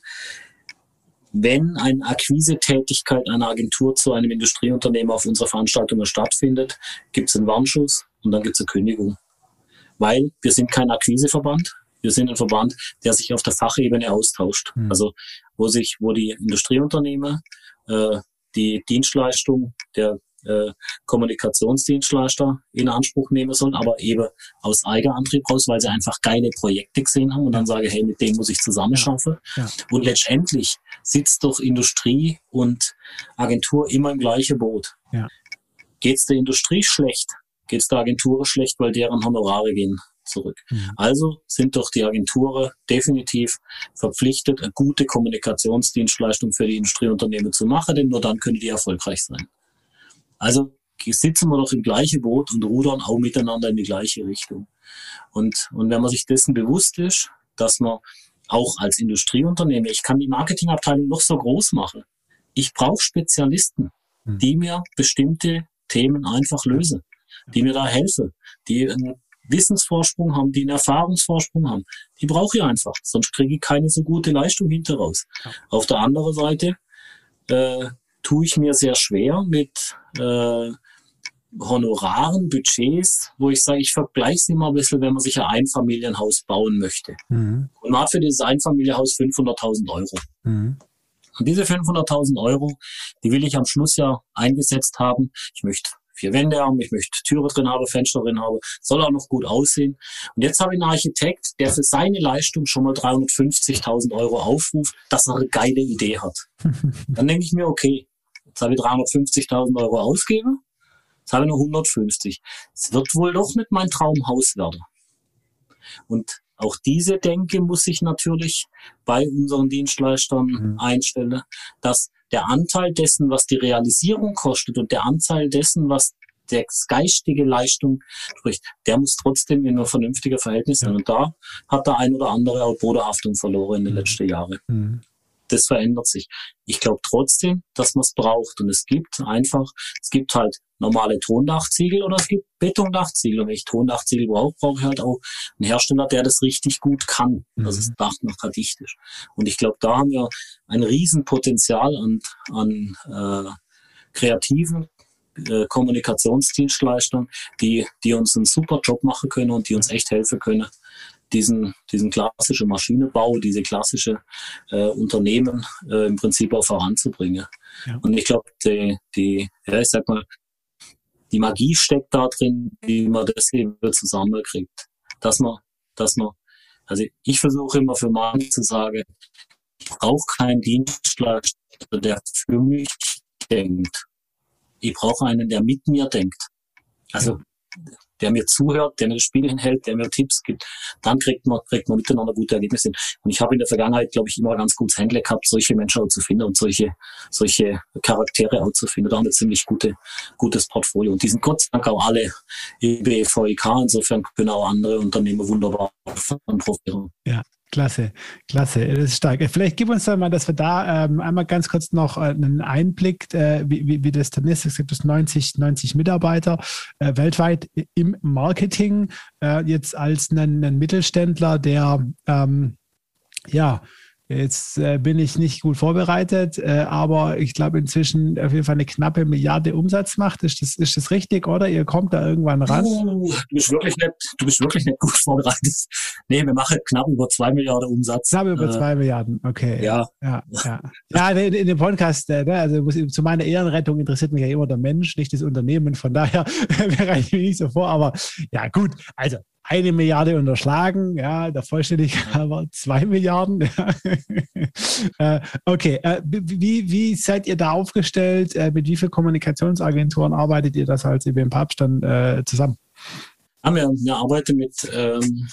wenn eine Akquise-Tätigkeit einer Agentur zu einem Industrieunternehmen auf unserer Veranstaltung stattfindet, gibt es einen Warnschuss und dann gibt es eine Kündigung. Weil wir sind kein Akquiseverband, wir sind ein Verband, der sich auf der Fachebene austauscht. Mhm. Also wo sich, wo die Industrieunternehmen äh, die Dienstleistung der äh, Kommunikationsdienstleister in Anspruch nehmen sollen, aber eben aus Eigenantrieb raus, weil sie einfach geile Projekte gesehen haben und dann sage, hey, mit dem muss ich zusammenschaffen. Ja. Und letztendlich sitzt doch Industrie und Agentur immer im gleichen Boot. Ja. Geht es der Industrie schlecht, geht es der Agentur schlecht, weil deren Honorare gehen zurück. Mhm. Also sind doch die Agenturen definitiv verpflichtet, eine gute Kommunikationsdienstleistung für die Industrieunternehmen zu machen, denn nur dann können die erfolgreich sein. Also sitzen wir doch im gleichen Boot und rudern auch miteinander in die gleiche Richtung. Und, und wenn man sich dessen bewusst ist, dass man auch als Industrieunternehmen, ich kann die Marketingabteilung noch so groß machen. Ich brauche Spezialisten, mhm. die mir bestimmte Themen einfach lösen, die mir da helfen, die einen Wissensvorsprung haben, die einen Erfahrungsvorsprung haben. Die brauche ich einfach, sonst kriege ich keine so gute Leistung hinteraus. Ja. Auf der anderen Seite äh, tue ich mir sehr schwer mit äh, Honoraren, Budgets, wo ich sage, ich vergleiche sie mal ein bisschen, wenn man sich ein Einfamilienhaus bauen möchte. Mhm. Und man hat für dieses Einfamilienhaus 500.000 Euro. Mhm. Und diese 500.000 Euro, die will ich am Schluss ja eingesetzt haben. Ich möchte vier Wände haben, ich möchte Türe drin haben, Fenster drin haben, soll auch noch gut aussehen. Und jetzt habe ich einen Architekt, der für seine Leistung schon mal 350.000 Euro aufruft, dass er eine geile Idee hat. Dann denke ich mir, okay, jetzt habe ich 350.000 Euro ausgegeben, jetzt habe ich noch 150. Es wird wohl doch nicht mein Traumhaus werden. Und auch diese Denke muss sich natürlich bei unseren Dienstleistern mhm. einstellen, dass der Anteil dessen, was die Realisierung kostet und der Anteil dessen, was der geistige Leistung spricht, der muss trotzdem in ein vernünftiger Verhältnis sein. Ja. Und da hat der ein oder andere auch Bodenhaftung verloren in den mhm. letzten Jahren. Mhm das verändert sich. Ich glaube trotzdem, dass man es braucht. Und es gibt einfach, es gibt halt normale Tondachziegel oder es gibt Betondachziegel. Und wenn ich Tondachziegel brauche, brauche ich halt auch einen Hersteller, der das richtig gut kann, mhm. dass das Dach noch dicht ist. Und ich glaube, da haben wir ein Riesenpotenzial an, an äh, kreativen äh, Kommunikationsdienstleistern, die, die uns einen super Job machen können und die uns echt helfen können, diesen, diesen klassischen Maschinenbau, diese klassische äh, Unternehmen äh, im Prinzip auch voranzubringen. Ja. Und ich glaube, die, die, ja, ich sag mal, die Magie steckt da drin, wie man das eben zusammenkriegt. Dass man, dass man, also ich versuche immer für Mann zu sagen, ich brauche keinen Dienstleister, der für mich denkt. Ich brauche einen, der mit mir denkt. Also der mir zuhört, der mir das Spiel hinhält, der mir Tipps gibt, dann kriegt man, kriegt man miteinander gute Ergebnisse hin. Und ich habe in der Vergangenheit, glaube ich, immer ganz gutes Händler gehabt, solche Menschen auch zu finden und solche, solche Charaktere auch zu finden. Da haben wir ziemlich gute, gutes Portfolio. Und die sind Gott sei Dank auch alle EBVIK. Insofern können auch andere Unternehmen wunderbar davon profitieren. Ja. Klasse, klasse, das ist stark. Vielleicht gib uns da mal, dass wir da ähm, einmal ganz kurz noch äh, einen Einblick, äh, wie, wie, das dann ist. Es gibt es 90, 90 Mitarbeiter äh, weltweit im Marketing, äh, jetzt als einen, einen Mittelständler, der ähm, ja Jetzt äh, bin ich nicht gut vorbereitet, äh, aber ich glaube inzwischen auf jeden Fall eine knappe Milliarde Umsatz macht. Ist das, ist das richtig, oder? Ihr kommt da irgendwann ran? Du, du bist wirklich nicht, du bist wirklich nicht gut vorbereitet. Nee, wir machen knapp über zwei Milliarden Umsatz. Knapp über äh, zwei Milliarden, okay. Ja. Ja, ja. ja in, in dem Podcast, äh, ne, also muss, zu meiner Ehrenrettung interessiert mich ja immer der Mensch, nicht das Unternehmen. Von daher bereite ich mich nicht so vor, aber ja, gut. Also, eine Milliarde unterschlagen, ja, der Vollständigkeit aber zwei Milliarden. äh, okay, äh, wie, wie seid ihr da aufgestellt? Äh, mit wie vielen Kommunikationsagenturen arbeitet ihr das als IBM Papst dann äh, zusammen? Ja, wir, wir arbeiten mit ähm,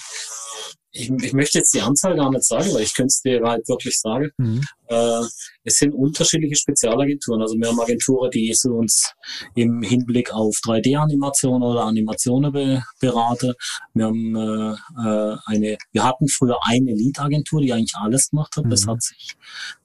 ich, ich möchte jetzt die Anzahl gar nicht sagen, weil ich könnte es dir halt wirklich sagen. Mhm. Äh, es sind unterschiedliche Spezialagenturen. Also wir haben Agenturen, die so uns im Hinblick auf 3D-Animationen oder Animationen be beraten. Wir haben äh, äh, eine, wir hatten früher eine Lead-Agentur, die eigentlich alles gemacht hat. Mhm. Das hat sich,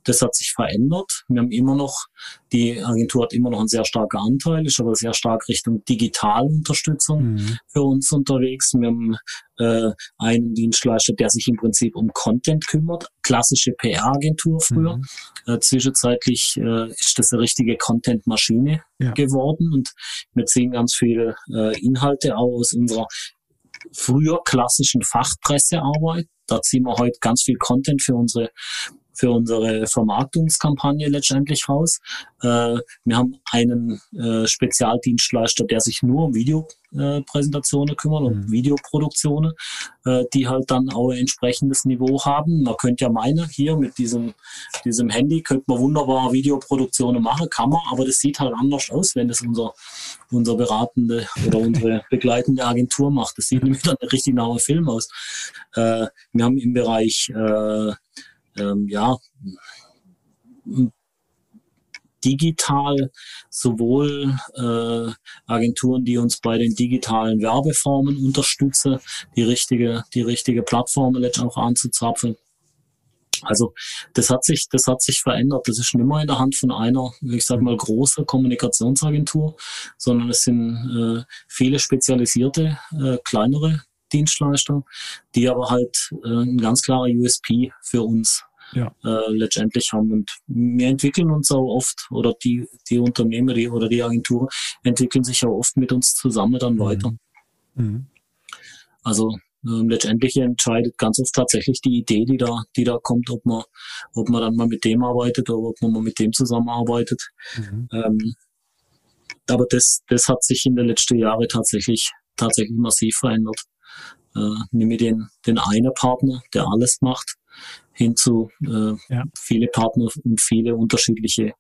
das hat sich verändert. Wir haben immer noch, die Agentur hat immer noch einen sehr starken Anteil, ist aber sehr stark Richtung Digitalunterstützung mhm. für uns unterwegs. Wir haben äh, einen Dienstleister, der sich im Prinzip um Content kümmert, klassische PR-Agentur früher. Mhm. Äh, zwischenzeitlich äh, ist das eine richtige Content-Maschine ja. geworden und wir ziehen ganz viele äh, Inhalte aus unserer früher klassischen Fachpressearbeit. Da ziehen wir heute ganz viel Content für unsere für unsere Vermarktungskampagne letztendlich raus. Äh, wir haben einen äh, Spezialdienstleister, der sich nur um Videopräsentationen kümmert und mhm. Videoproduktionen, äh, die halt dann auch ein entsprechendes Niveau haben. Man könnte ja meinen, hier mit diesem, diesem Handy könnte man wunderbar Videoproduktionen machen, kann man, aber das sieht halt anders aus, wenn das unser, unser beratende oder unsere begleitende Agentur macht. Das sieht nämlich dann richtig nach einem Film aus. Äh, wir haben im Bereich äh, ähm, ja, digital sowohl äh, Agenturen, die uns bei den digitalen Werbeformen unterstützen, die richtige, die richtige Plattform letztendlich auch anzuzapfen. Also das hat sich, das hat sich verändert. Das ist nicht mehr in der Hand von einer, ich sag mal, große Kommunikationsagentur, sondern es sind äh, viele spezialisierte, äh, kleinere Dienstleister, die aber halt äh, ein ganz klarer USP für uns ja. äh, letztendlich haben. Und wir entwickeln uns auch oft, oder die, die Unternehmer die, oder die Agenturen entwickeln sich auch oft mit uns zusammen dann mhm. weiter. Mhm. Also ähm, letztendlich entscheidet ganz oft tatsächlich die Idee, die da, die da kommt, ob man, ob man dann mal mit dem arbeitet oder ob man mal mit dem zusammenarbeitet. Mhm. Ähm, aber das, das hat sich in den letzten Jahren tatsächlich, tatsächlich massiv verändert. Äh, nehme den, den einen Partner, der alles macht, hin zu äh, ja. viele Partner und viele unterschiedliche,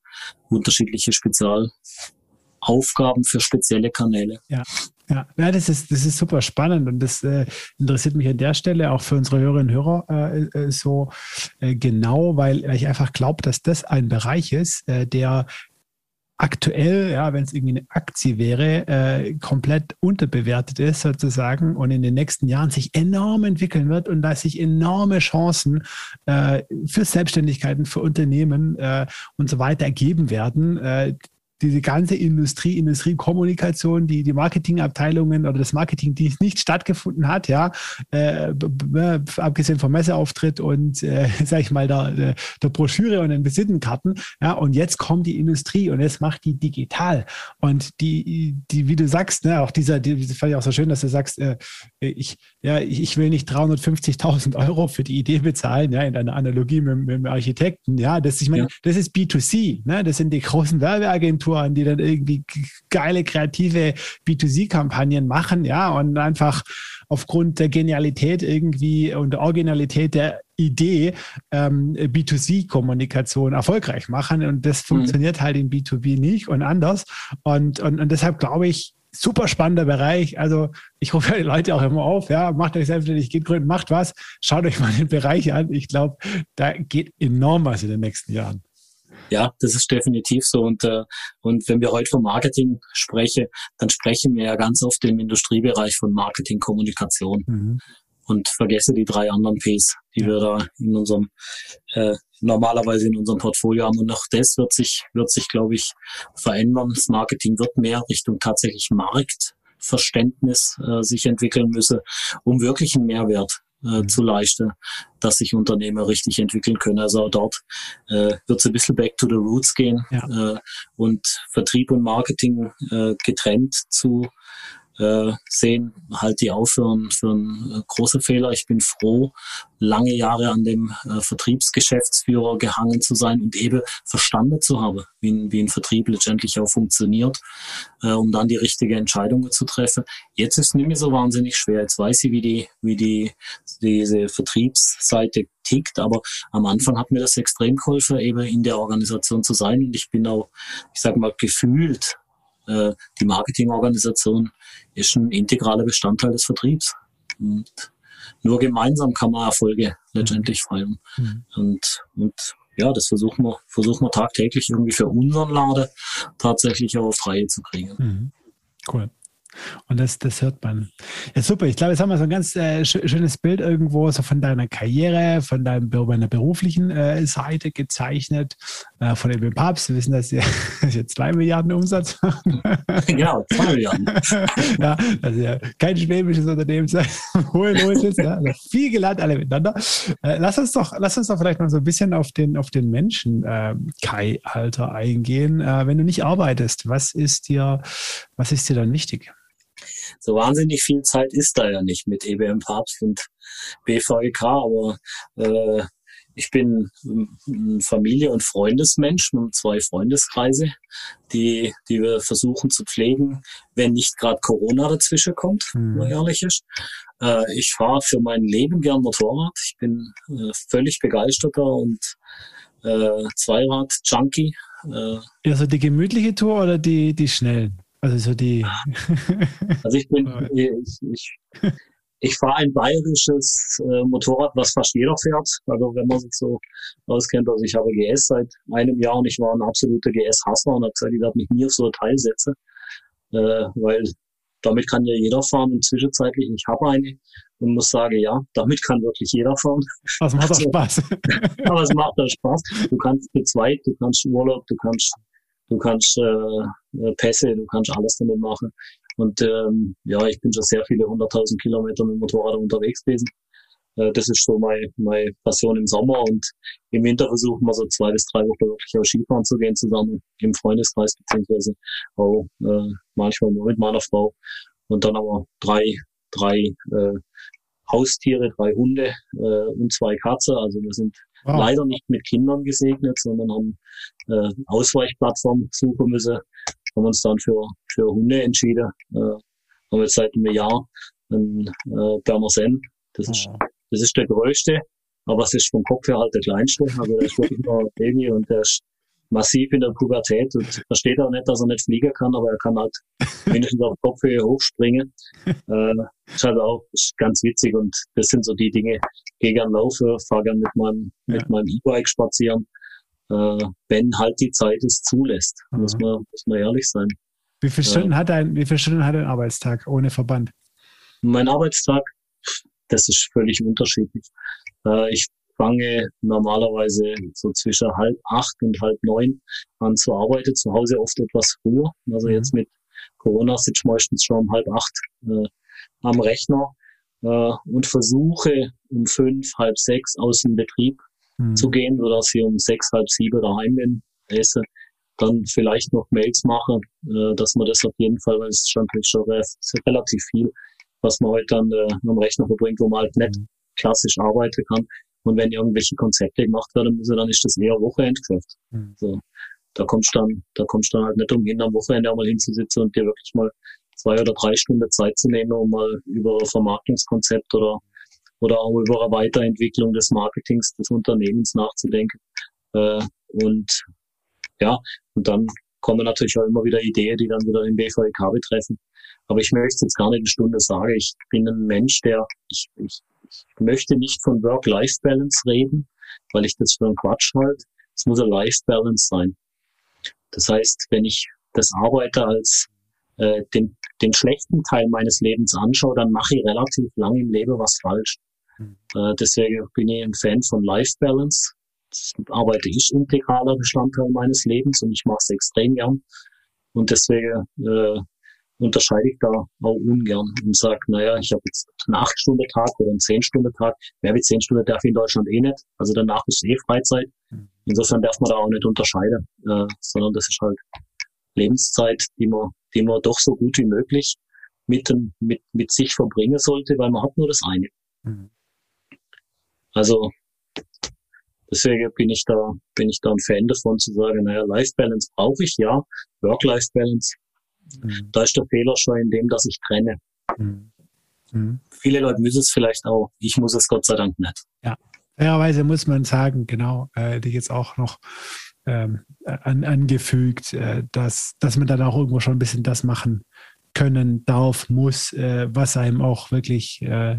unterschiedliche Spezialaufgaben für spezielle Kanäle. Ja. Ja, ja das, ist, das ist super spannend und das äh, interessiert mich an der Stelle auch für unsere Hörerinnen und Hörer äh, äh so äh, genau, weil, weil ich einfach glaube, dass das ein Bereich ist, äh, der aktuell, ja, wenn es irgendwie eine Aktie wäre, äh, komplett unterbewertet ist sozusagen und in den nächsten Jahren sich enorm entwickeln wird und da sich enorme Chancen äh, für Selbstständigkeiten, für Unternehmen äh, und so weiter ergeben werden, äh, diese ganze Industrie, Industriekommunikation, die, die Marketingabteilungen oder das Marketing, die nicht stattgefunden hat, ja, äh, abgesehen vom Messeauftritt und, äh, sag ich mal, der, der Broschüre und den Visitenkarten, ja, und jetzt kommt die Industrie und jetzt macht die digital. Und die, die, wie du sagst, ne, auch dieser, die, das fand ich auch so schön, dass du sagst, äh, ich, ja, ich will nicht 350.000 Euro für die Idee bezahlen, ja, in einer Analogie mit, mit dem Architekten, ja, das, ich meine, ja. das ist B2C, ne, das sind die großen Werbeagenturen, Agenturen, die dann irgendwie geile kreative B2C-Kampagnen machen, ja, und einfach aufgrund der Genialität irgendwie und der Originalität der Idee ähm, B2C-Kommunikation erfolgreich machen. Und das mhm. funktioniert halt in B2B nicht und anders. Und, und, und deshalb glaube ich, super spannender Bereich. Also ich rufe die Leute auch immer auf, ja, macht euch selbstständig, geht gründen, macht was, schaut euch mal den Bereich an. Ich glaube, da geht enorm was in den nächsten Jahren. Ja, das ist definitiv so. Und, äh, und wenn wir heute vom Marketing sprechen, dann sprechen wir ja ganz oft im Industriebereich von Marketing, Kommunikation. Mhm. Und vergesse die drei anderen Ps, die ja. wir da in unserem äh, normalerweise in unserem Portfolio haben. Und auch das wird sich, wird sich, glaube ich, verändern. Das Marketing wird mehr Richtung tatsächlich Marktverständnis äh, sich entwickeln müssen, um wirklich einen Mehrwert äh, zu leisten, dass sich Unternehmen richtig entwickeln können. Also auch dort äh, wird es ein bisschen back to the roots gehen ja. äh, und Vertrieb und Marketing äh, getrennt zu äh, sehen, halte ich auch für, ein, für einen äh, großen Fehler. Ich bin froh, lange Jahre an dem äh, Vertriebsgeschäftsführer gehangen zu sein und eben verstanden zu haben, wie, wie ein Vertrieb letztendlich auch funktioniert, äh, um dann die richtige Entscheidungen zu treffen. Jetzt ist es nicht mehr so wahnsinnig schwer. Jetzt weiß ich, wie die, wie die, diese Vertriebsseite tickt, aber am Anfang hat mir das extrem geholfen, eben in der Organisation zu sein und ich bin auch, ich sag mal, gefühlt äh, die Marketingorganisation ist ein integraler Bestandteil des Vertriebs. Und nur gemeinsam kann man Erfolge letztendlich feiern. Mhm. Und, und ja, das versuchen wir, versuchen wir tagtäglich irgendwie für unseren Laden tatsächlich auch auf Reihe zu kriegen. Mhm. Cool. Und das, das hört man. Ja, super. Ich glaube, jetzt haben wir so ein ganz äh, schönes Bild irgendwo so von deiner Karriere, von deinem, deiner beruflichen äh, Seite gezeichnet. Äh, von dem Papst. Wir wissen, dass dass ihr zwei Milliarden Umsatz machen. Genau, zwei Milliarden. ja, dass ihr kein schwäbisches Unternehmen seid. Hohe ist, ja. Also viel gelernt, alle miteinander. Äh, lass uns doch, lass uns doch vielleicht mal so ein bisschen auf den, auf den Menschen, äh, Kai, Alter, eingehen. Äh, wenn du nicht arbeitest, was ist dir, was ist dir dann wichtig? so wahnsinnig viel Zeit ist da ja nicht mit EBM Papst und BVEK, aber äh, ich bin ein Familie- und Freundesmensch mit zwei Freundeskreise, die, die wir versuchen zu pflegen, wenn nicht gerade Corona dazwischen kommt, mhm. ehrlich ist. Äh, ich fahre für mein Leben gern Motorrad. Ich bin äh, völlig begeisterter und äh, Zweirad-Junkie. Äh, also die gemütliche Tour oder die, die schnellen? Also so die. also ich bin, ich, ich, ich fahre ein bayerisches äh, Motorrad, was fast jeder fährt. Also wenn man sich so auskennt, also ich habe GS seit einem Jahr und ich war ein absoluter GS-Hasser und habe gesagt, ich werde mich nie auf so ein Teil setzen, äh, weil damit kann ja jeder fahren und zwischenzeitlich, ich habe eine und muss sagen, ja, damit kann wirklich jeder fahren. Das macht auch also, Spaß. aber es macht auch Spaß. Du kannst zu zweit, du kannst Urlaub, du kannst du kannst äh, Pässe, du kannst alles damit machen. Und ähm, ja, ich bin schon sehr viele hunderttausend Kilometer mit dem Motorrad unterwegs gewesen. Äh, das ist so meine, meine Passion im Sommer und im Winter versuchen wir so zwei bis drei Wochen wirklich auch Skifahren zu gehen zusammen im Freundeskreis beziehungsweise auch äh, manchmal nur mit meiner Frau. Und dann haben wir drei, drei äh, Haustiere, drei Hunde äh, und zwei Katzen. Also wir sind wow. leider nicht mit Kindern gesegnet, sondern haben äh, Ausweichplattform suchen müssen. Haben uns dann für, für Hunde entschieden. Äh, haben jetzt seit einem Jahr einen äh, Berner Sen. Das ist, das ist der größte, aber es ist vom Kopf her halt der kleinste. Also der ist wirklich nur ein Baby und der ist massiv in der Pubertät und versteht auch nicht, dass er nicht fliegen kann, aber er kann halt mindestens auf Kopfhöhe hochspringen. Äh, ist halt auch ist ganz witzig und das sind so die Dinge. Gehe gern laufen, fahre gern mit meinem, ja. mit meinem E-Bike spazieren, äh, wenn halt die Zeit es zulässt. Mhm. Muss, man, muss man ehrlich sein. Wie viele Stunden äh, hat ein, wie viele Stunden hat ein Arbeitstag ohne Verband? Mein Arbeitstag, das ist völlig unterschiedlich. Äh, ich fange normalerweise so zwischen halb acht und halb neun an zu arbeiten, zu Hause oft etwas früher. Also mhm. jetzt mit Corona sitze ich meistens schon um halb acht äh, am Rechner äh, und versuche um fünf, halb sechs aus dem Betrieb mhm. zu gehen, sodass ich um sechs, halb sieben daheim bin, esse, dann vielleicht noch Mails mache, äh, dass man das auf jeden Fall, weil es schon, schon relativ viel, was man heute dann äh, am Rechner verbringt, wo man halt nicht mhm. klassisch arbeiten kann. Und wenn irgendwelche Konzepte gemacht werden müssen, dann ist das eher Wochenendgeschäft. Mhm. So, da kommst du dann, da kommst du dann halt nicht umhin, am Wochenende auch mal hinzusitzen und dir wirklich mal zwei oder drei Stunden Zeit zu nehmen, um mal über Vermarktungskonzept oder, oder auch über eine Weiterentwicklung des Marketings des Unternehmens nachzudenken. Äh, und ja, und dann kommen natürlich auch immer wieder Ideen, die dann wieder den BVEK betreffen. Aber ich möchte jetzt gar nicht eine Stunde sagen. Ich bin ein Mensch, der, ich, ich ich möchte nicht von Work-Life-Balance reden, weil ich das für einen Quatsch halte. Es muss eine Life-Balance sein. Das heißt, wenn ich das Arbeite als äh, den, den schlechten Teil meines Lebens anschaue, dann mache ich relativ lange im Leben was falsch. Äh, deswegen bin ich ein Fan von Life Balance. Das arbeite ich integraler Bestandteil meines Lebens und ich mache es extrem gern. Und deswegen äh, unterscheide ich da auch ungern und sage, naja, ich habe jetzt einen 8-Stunden-Tag oder einen 10-Stunden-Tag. Mehr wie 10 Stunden darf ich in Deutschland eh nicht. Also danach ist eh Freizeit. Mhm. Insofern darf man da auch nicht unterscheiden, äh, sondern das ist halt Lebenszeit, die man, die man doch so gut wie möglich mit, mit, mit sich verbringen sollte, weil man hat nur das eine. Mhm. Also deswegen bin ich da, bin ich da ein Fan davon zu sagen, naja, Life Balance brauche ich, ja, Work-Life Balance Mhm. Da ist der Fehler schon in dem, dass ich trenne. Mhm. Mhm. Viele Leute müssen es vielleicht auch. Ich muss es Gott sei Dank nicht. Ja, fairerweise muss man sagen, genau, äh, die jetzt auch noch ähm, an, angefügt, äh, dass, dass man dann auch irgendwo schon ein bisschen das machen können darf, muss, äh, was einem auch wirklich äh,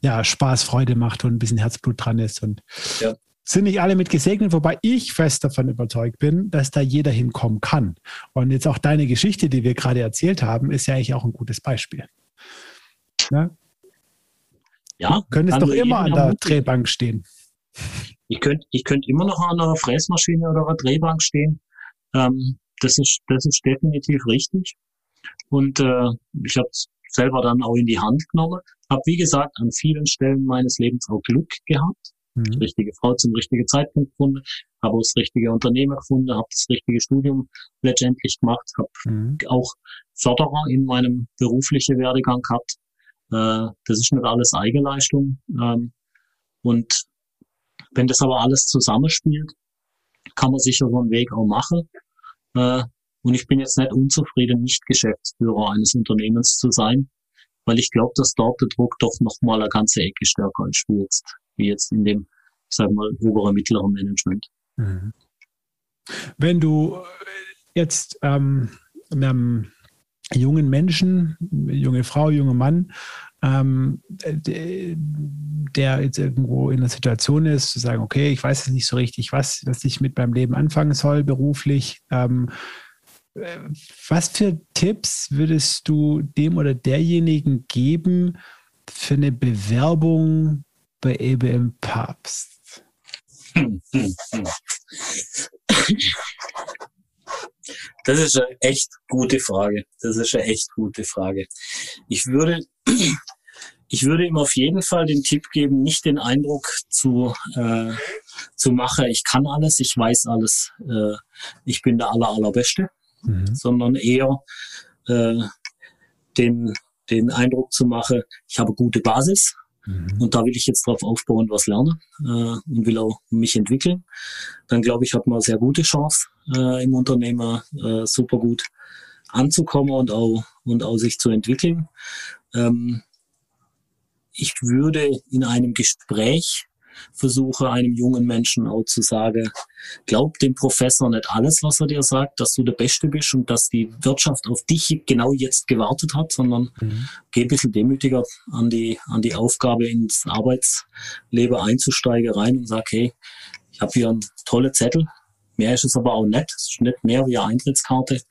ja, Spaß, Freude macht und ein bisschen Herzblut dran ist. Und ja sind nicht alle mit gesegnet, wobei ich fest davon überzeugt bin, dass da jeder hinkommen kann. Und jetzt auch deine Geschichte, die wir gerade erzählt haben, ist ja eigentlich auch ein gutes Beispiel. Ne? Ja. Du könntest doch immer an der Drehbank stehen. Ich könnte ich könnt immer noch an einer Fräsmaschine oder einer Drehbank stehen. Ähm, das, ist, das ist definitiv richtig. Und äh, ich habe es selber dann auch in die Hand genommen. Habe, wie gesagt, an vielen Stellen meines Lebens auch Glück gehabt mhm. richtige Frau zum richtigen Zeitpunkt gefunden, habe das richtige Unternehmen gefunden, habe das richtige Studium letztendlich gemacht, habe mhm. auch Förderer in meinem beruflichen Werdegang gehabt. Äh, das ist nicht alles Eigenleistung. Ähm, und wenn das aber alles zusammenspielt, kann man sicher so einen Weg auch machen. Äh, und ich bin jetzt nicht unzufrieden, nicht Geschäftsführer eines Unternehmens zu sein, weil ich glaube, dass dort der Druck doch nochmal eine ganze Ecke stärker ist wie jetzt wie jetzt in dem, ich sage mal, oberen, mittleren Management. Mhm. Wenn du jetzt ähm, einem jungen Menschen, junge Frau, junger Mann, ähm, der jetzt irgendwo in einer Situation ist, zu sagen, okay, ich weiß jetzt nicht so richtig, was, was ich mit meinem Leben anfangen soll, beruflich. Ähm, was für Tipps würdest du dem oder derjenigen geben für eine Bewerbung bei EBM Papst? Das ist eine echt gute Frage. Das ist eine echt gute Frage. Ich würde, ich würde ihm auf jeden Fall den Tipp geben, nicht den Eindruck zu, äh, zu machen, ich kann alles, ich weiß alles, äh, ich bin der aller, allerbeste, mhm. sondern eher äh, den, den Eindruck zu machen, ich habe gute Basis, Mhm. Und da will ich jetzt drauf aufbauen, was lernen äh, und will auch mich entwickeln. Dann glaube ich, hat man eine sehr gute Chance äh, im Unternehmer äh, super gut anzukommen und auch, und auch sich zu entwickeln. Ähm, ich würde in einem Gespräch versuche einem jungen Menschen auch zu sagen, glaub dem Professor nicht alles, was er dir sagt, dass du der Beste bist und dass die Wirtschaft auf dich genau jetzt gewartet hat, sondern mhm. geh ein bisschen demütiger an die, an die Aufgabe ins Arbeitsleben einzusteigen rein und sag, hey, ich habe hier einen tollen Zettel, Mehr ist es aber auch nicht. Es ist nicht mehr wie eine Eintrittskarte.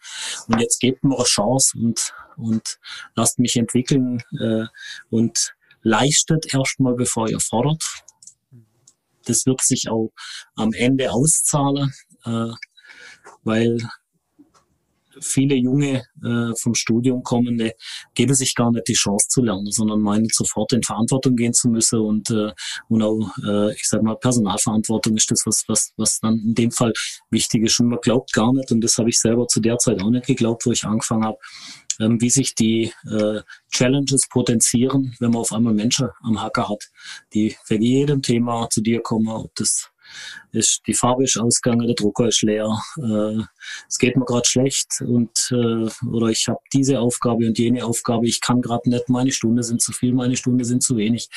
Und jetzt gebt mir eine Chance und, und lasst mich entwickeln äh, und leistet erstmal, bevor ihr fordert das wird sich auch am Ende auszahlen, äh, weil viele junge äh, vom Studium kommende geben sich gar nicht die Chance zu lernen, sondern meinen sofort in Verantwortung gehen zu müssen und äh, und auch äh, ich sag mal Personalverantwortung ist das was was was dann in dem Fall wichtig ist. Und man glaubt gar nicht und das habe ich selber zu der Zeit auch nicht geglaubt, wo ich angefangen habe, ähm, wie sich die äh, Challenges potenzieren, wenn man auf einmal Menschen am Hacker hat, die wegen jedem Thema zu dir kommen, ob das ist die Farbe ist ausgegangen, der Drucker ist leer, äh, es geht mir gerade schlecht und äh, oder ich habe diese Aufgabe und jene Aufgabe, ich kann gerade nicht, meine Stunden sind zu viel, meine Stunden sind zu wenig.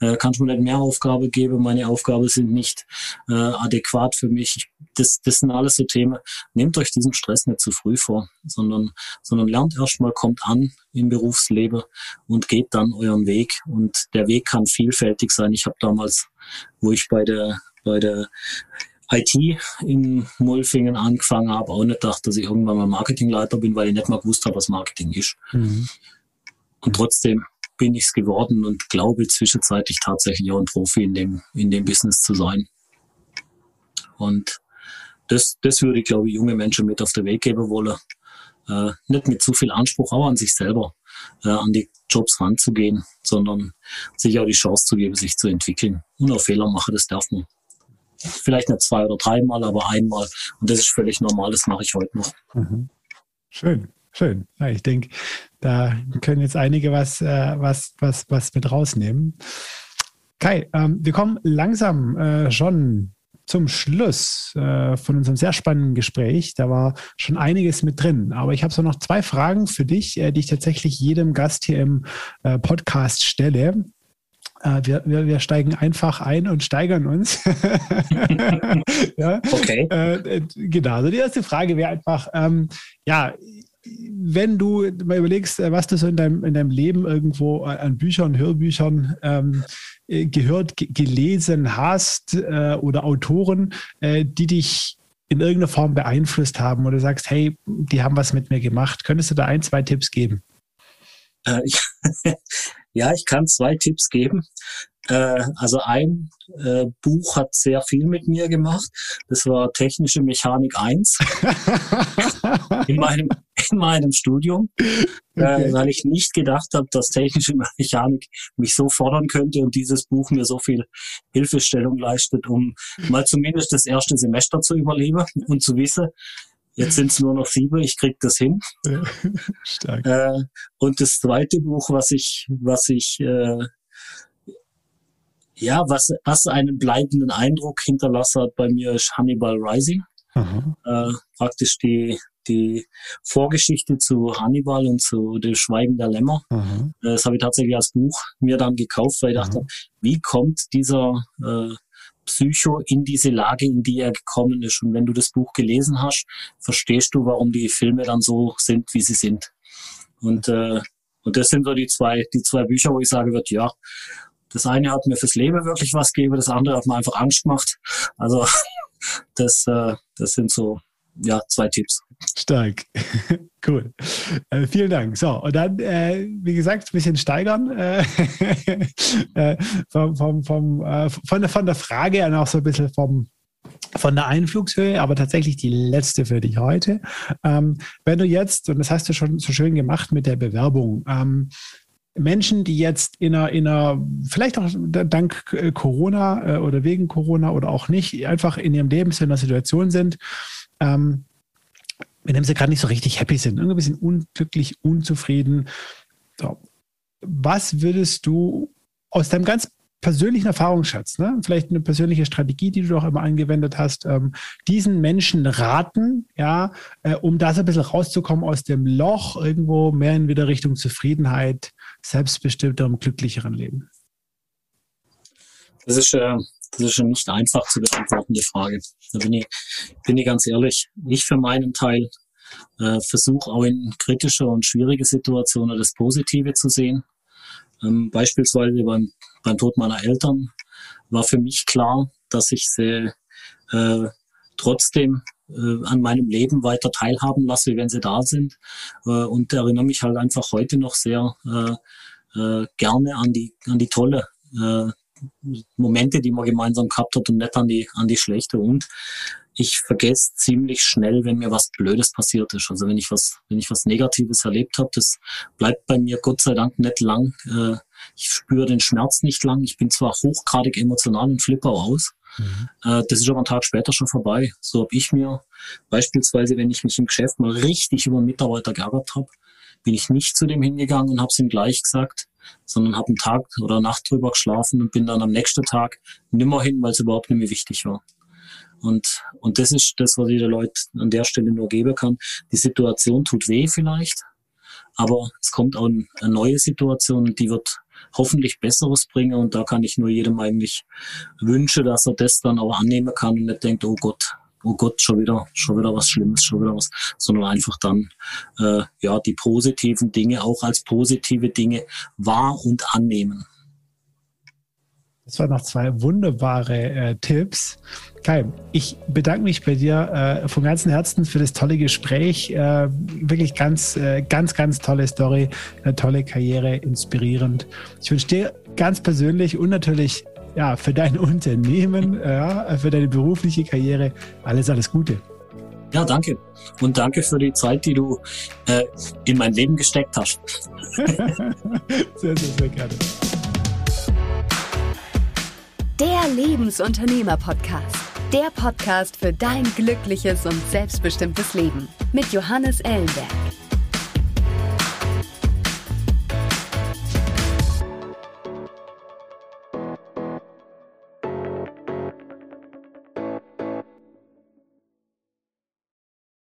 Äh, kannst du mir nicht mehr Aufgabe geben, meine Aufgaben sind nicht äh, adäquat für mich. Das, das sind alles so Themen. Nehmt euch diesen Stress nicht zu früh vor, sondern, sondern lernt erstmal, kommt an im Berufsleben und geht dann euren Weg. Und der Weg kann vielfältig sein. Ich habe damals, wo ich bei der bei der IT in Mulfingen angefangen habe, auch nicht gedacht, dass ich irgendwann mal Marketingleiter bin, weil ich nicht mal gewusst habe, was Marketing ist. Mhm. Und trotzdem bin ich es geworden und glaube zwischenzeitlich tatsächlich auch ein Profi in dem, in dem Business zu sein. Und das, das würde ich, glaube ich, junge Menschen mit auf den Weg geben wollen. äh, nicht mit zu viel Anspruch auch an sich selber, äh, an die Jobs ranzugehen, sondern sich auch die Chance zu geben, sich zu entwickeln. Und auch Fehler machen, das darf man. Vielleicht nicht zwei oder dreimal, aber einmal. Und das ist völlig normal, das mache ich heute noch. Mhm. Schön, schön. Ja, ich denke, da können jetzt einige was, äh, was, was, was mit rausnehmen. Kai, ähm, wir kommen langsam äh, schon zum Schluss äh, von unserem sehr spannenden Gespräch. Da war schon einiges mit drin. Aber ich habe so noch zwei Fragen für dich, äh, die ich tatsächlich jedem Gast hier im äh, Podcast stelle. Äh, wir, wir, wir, steigen einfach ein und steigern uns. ja? Okay. Äh, genau. Also die erste Frage wäre einfach, ähm, ja, wenn du mal überlegst, äh, was du so in deinem, in deinem Leben irgendwo an Büchern, Hörbüchern ähm, äh, gehört, gelesen hast äh, oder Autoren, äh, die dich in irgendeiner Form beeinflusst haben oder sagst, hey, die haben was mit mir gemacht. Könntest du da ein, zwei Tipps geben? Äh, ich, ja, ich kann zwei Tipps geben. Äh, also ein äh, Buch hat sehr viel mit mir gemacht. Das war Technische Mechanik 1 in, meinem, in meinem Studium, äh, okay. äh, weil ich nicht gedacht habe, dass Technische Mechanik mich so fordern könnte und dieses Buch mir so viel Hilfestellung leistet, um mal zumindest das erste Semester zu überleben und zu wissen, Jetzt sind es nur noch sieben, ich krieg das hin. Stark. Äh, und das zweite Buch, was ich, was ich, äh, ja, was, was einen bleibenden Eindruck hinterlassen hat bei mir, ist Hannibal Rising. Äh, praktisch die, die Vorgeschichte zu Hannibal und zu dem Schweigen der Lämmer. Aha. Äh, das habe ich tatsächlich als Buch mir dann gekauft, weil ich Aha. dachte, wie kommt dieser äh, Psycho in diese Lage, in die er gekommen ist. Und wenn du das Buch gelesen hast, verstehst du, warum die Filme dann so sind, wie sie sind. Und, äh, und das sind so die zwei, die zwei Bücher, wo ich sage wird, ja, das eine hat mir fürs Leben wirklich was gegeben, das andere hat mir einfach Angst gemacht. Also das, äh, das sind so ja, zwei Tipps. Stark. cool. Äh, vielen Dank. So, und dann, äh, wie gesagt, ein bisschen steigern äh, äh vom, vom, vom, äh, von, der, von der Frage und auch so ein bisschen vom, von der Einflugshöhe, aber tatsächlich die letzte für dich heute. Ähm, wenn du jetzt, und das hast du schon so schön gemacht mit der Bewerbung, ähm, Menschen, die jetzt in einer, in einer, vielleicht auch dank Corona oder wegen Corona oder auch nicht, einfach in ihrem Leben in einer Situation sind, ähm, mit dem sie gerade nicht so richtig happy sind, irgendwie ein bisschen unglücklich, unzufrieden. So. Was würdest du aus deinem ganz persönlichen Erfahrungsschatz, ne? vielleicht eine persönliche Strategie, die du auch immer angewendet hast, ähm, diesen Menschen raten, ja, äh, um da so ein bisschen rauszukommen aus dem Loch, irgendwo mehr in wieder Richtung Zufriedenheit, selbstbestimmterem, glücklicheren Leben? Das ist, äh, das ist eine nicht einfach zu beantwortende Frage. Da bin ich, bin ich ganz ehrlich. Ich für meinen Teil äh, versuche auch in kritische und schwierige Situationen das Positive zu sehen. Ähm, beispielsweise beim, beim Tod meiner Eltern war für mich klar, dass ich sie äh, trotzdem äh, an meinem Leben weiter teilhaben lasse, wenn sie da sind. Äh, und erinnere mich halt einfach heute noch sehr äh, äh, gerne an die, an die tolle äh, Momente, die man gemeinsam gehabt hat und nicht an die, an die schlechte. Und ich vergesse ziemlich schnell, wenn mir was Blödes passiert ist. Also wenn ich was, wenn ich was Negatives erlebt habe, das bleibt bei mir Gott sei Dank nicht lang. Äh, ich spüre den Schmerz nicht lang. Ich bin zwar hochgradig emotional und flippe aus. Mhm. Äh, das ist aber einen Tag später schon vorbei. So habe ich mir beispielsweise, wenn ich mich im Geschäft mal richtig über einen Mitarbeiter geärgert habe, bin ich nicht zu dem hingegangen und habe es ihm gleich gesagt, sondern habe einen Tag oder Nacht drüber geschlafen und bin dann am nächsten Tag nimmer hin, weil es überhaupt nicht mehr wichtig war. Und, und das ist das, was ich den Leuten an der Stelle nur geben kann. Die Situation tut weh vielleicht, aber es kommt auch eine neue Situation, die wird hoffentlich Besseres bringen und da kann ich nur jedem eigentlich wünschen, dass er das dann auch annehmen kann und nicht denkt, oh Gott, oh Gott, schon wieder, schon wieder was Schlimmes, schon wieder was, sondern einfach dann äh, ja die positiven Dinge auch als positive Dinge wahr und annehmen. Das waren noch zwei wunderbare äh, Tipps. Kai, ich bedanke mich bei dir äh, von ganzem Herzen für das tolle Gespräch. Äh, wirklich ganz, äh, ganz, ganz tolle Story, eine tolle Karriere, inspirierend. Ich wünsche dir ganz persönlich und natürlich ja, für dein Unternehmen, ja, für deine berufliche Karriere alles, alles Gute. Ja, danke. Und danke für die Zeit, die du äh, in mein Leben gesteckt hast. sehr, sehr, sehr gerne. Der Lebensunternehmer-Podcast. Der Podcast für dein glückliches und selbstbestimmtes Leben mit Johannes Ellenberg.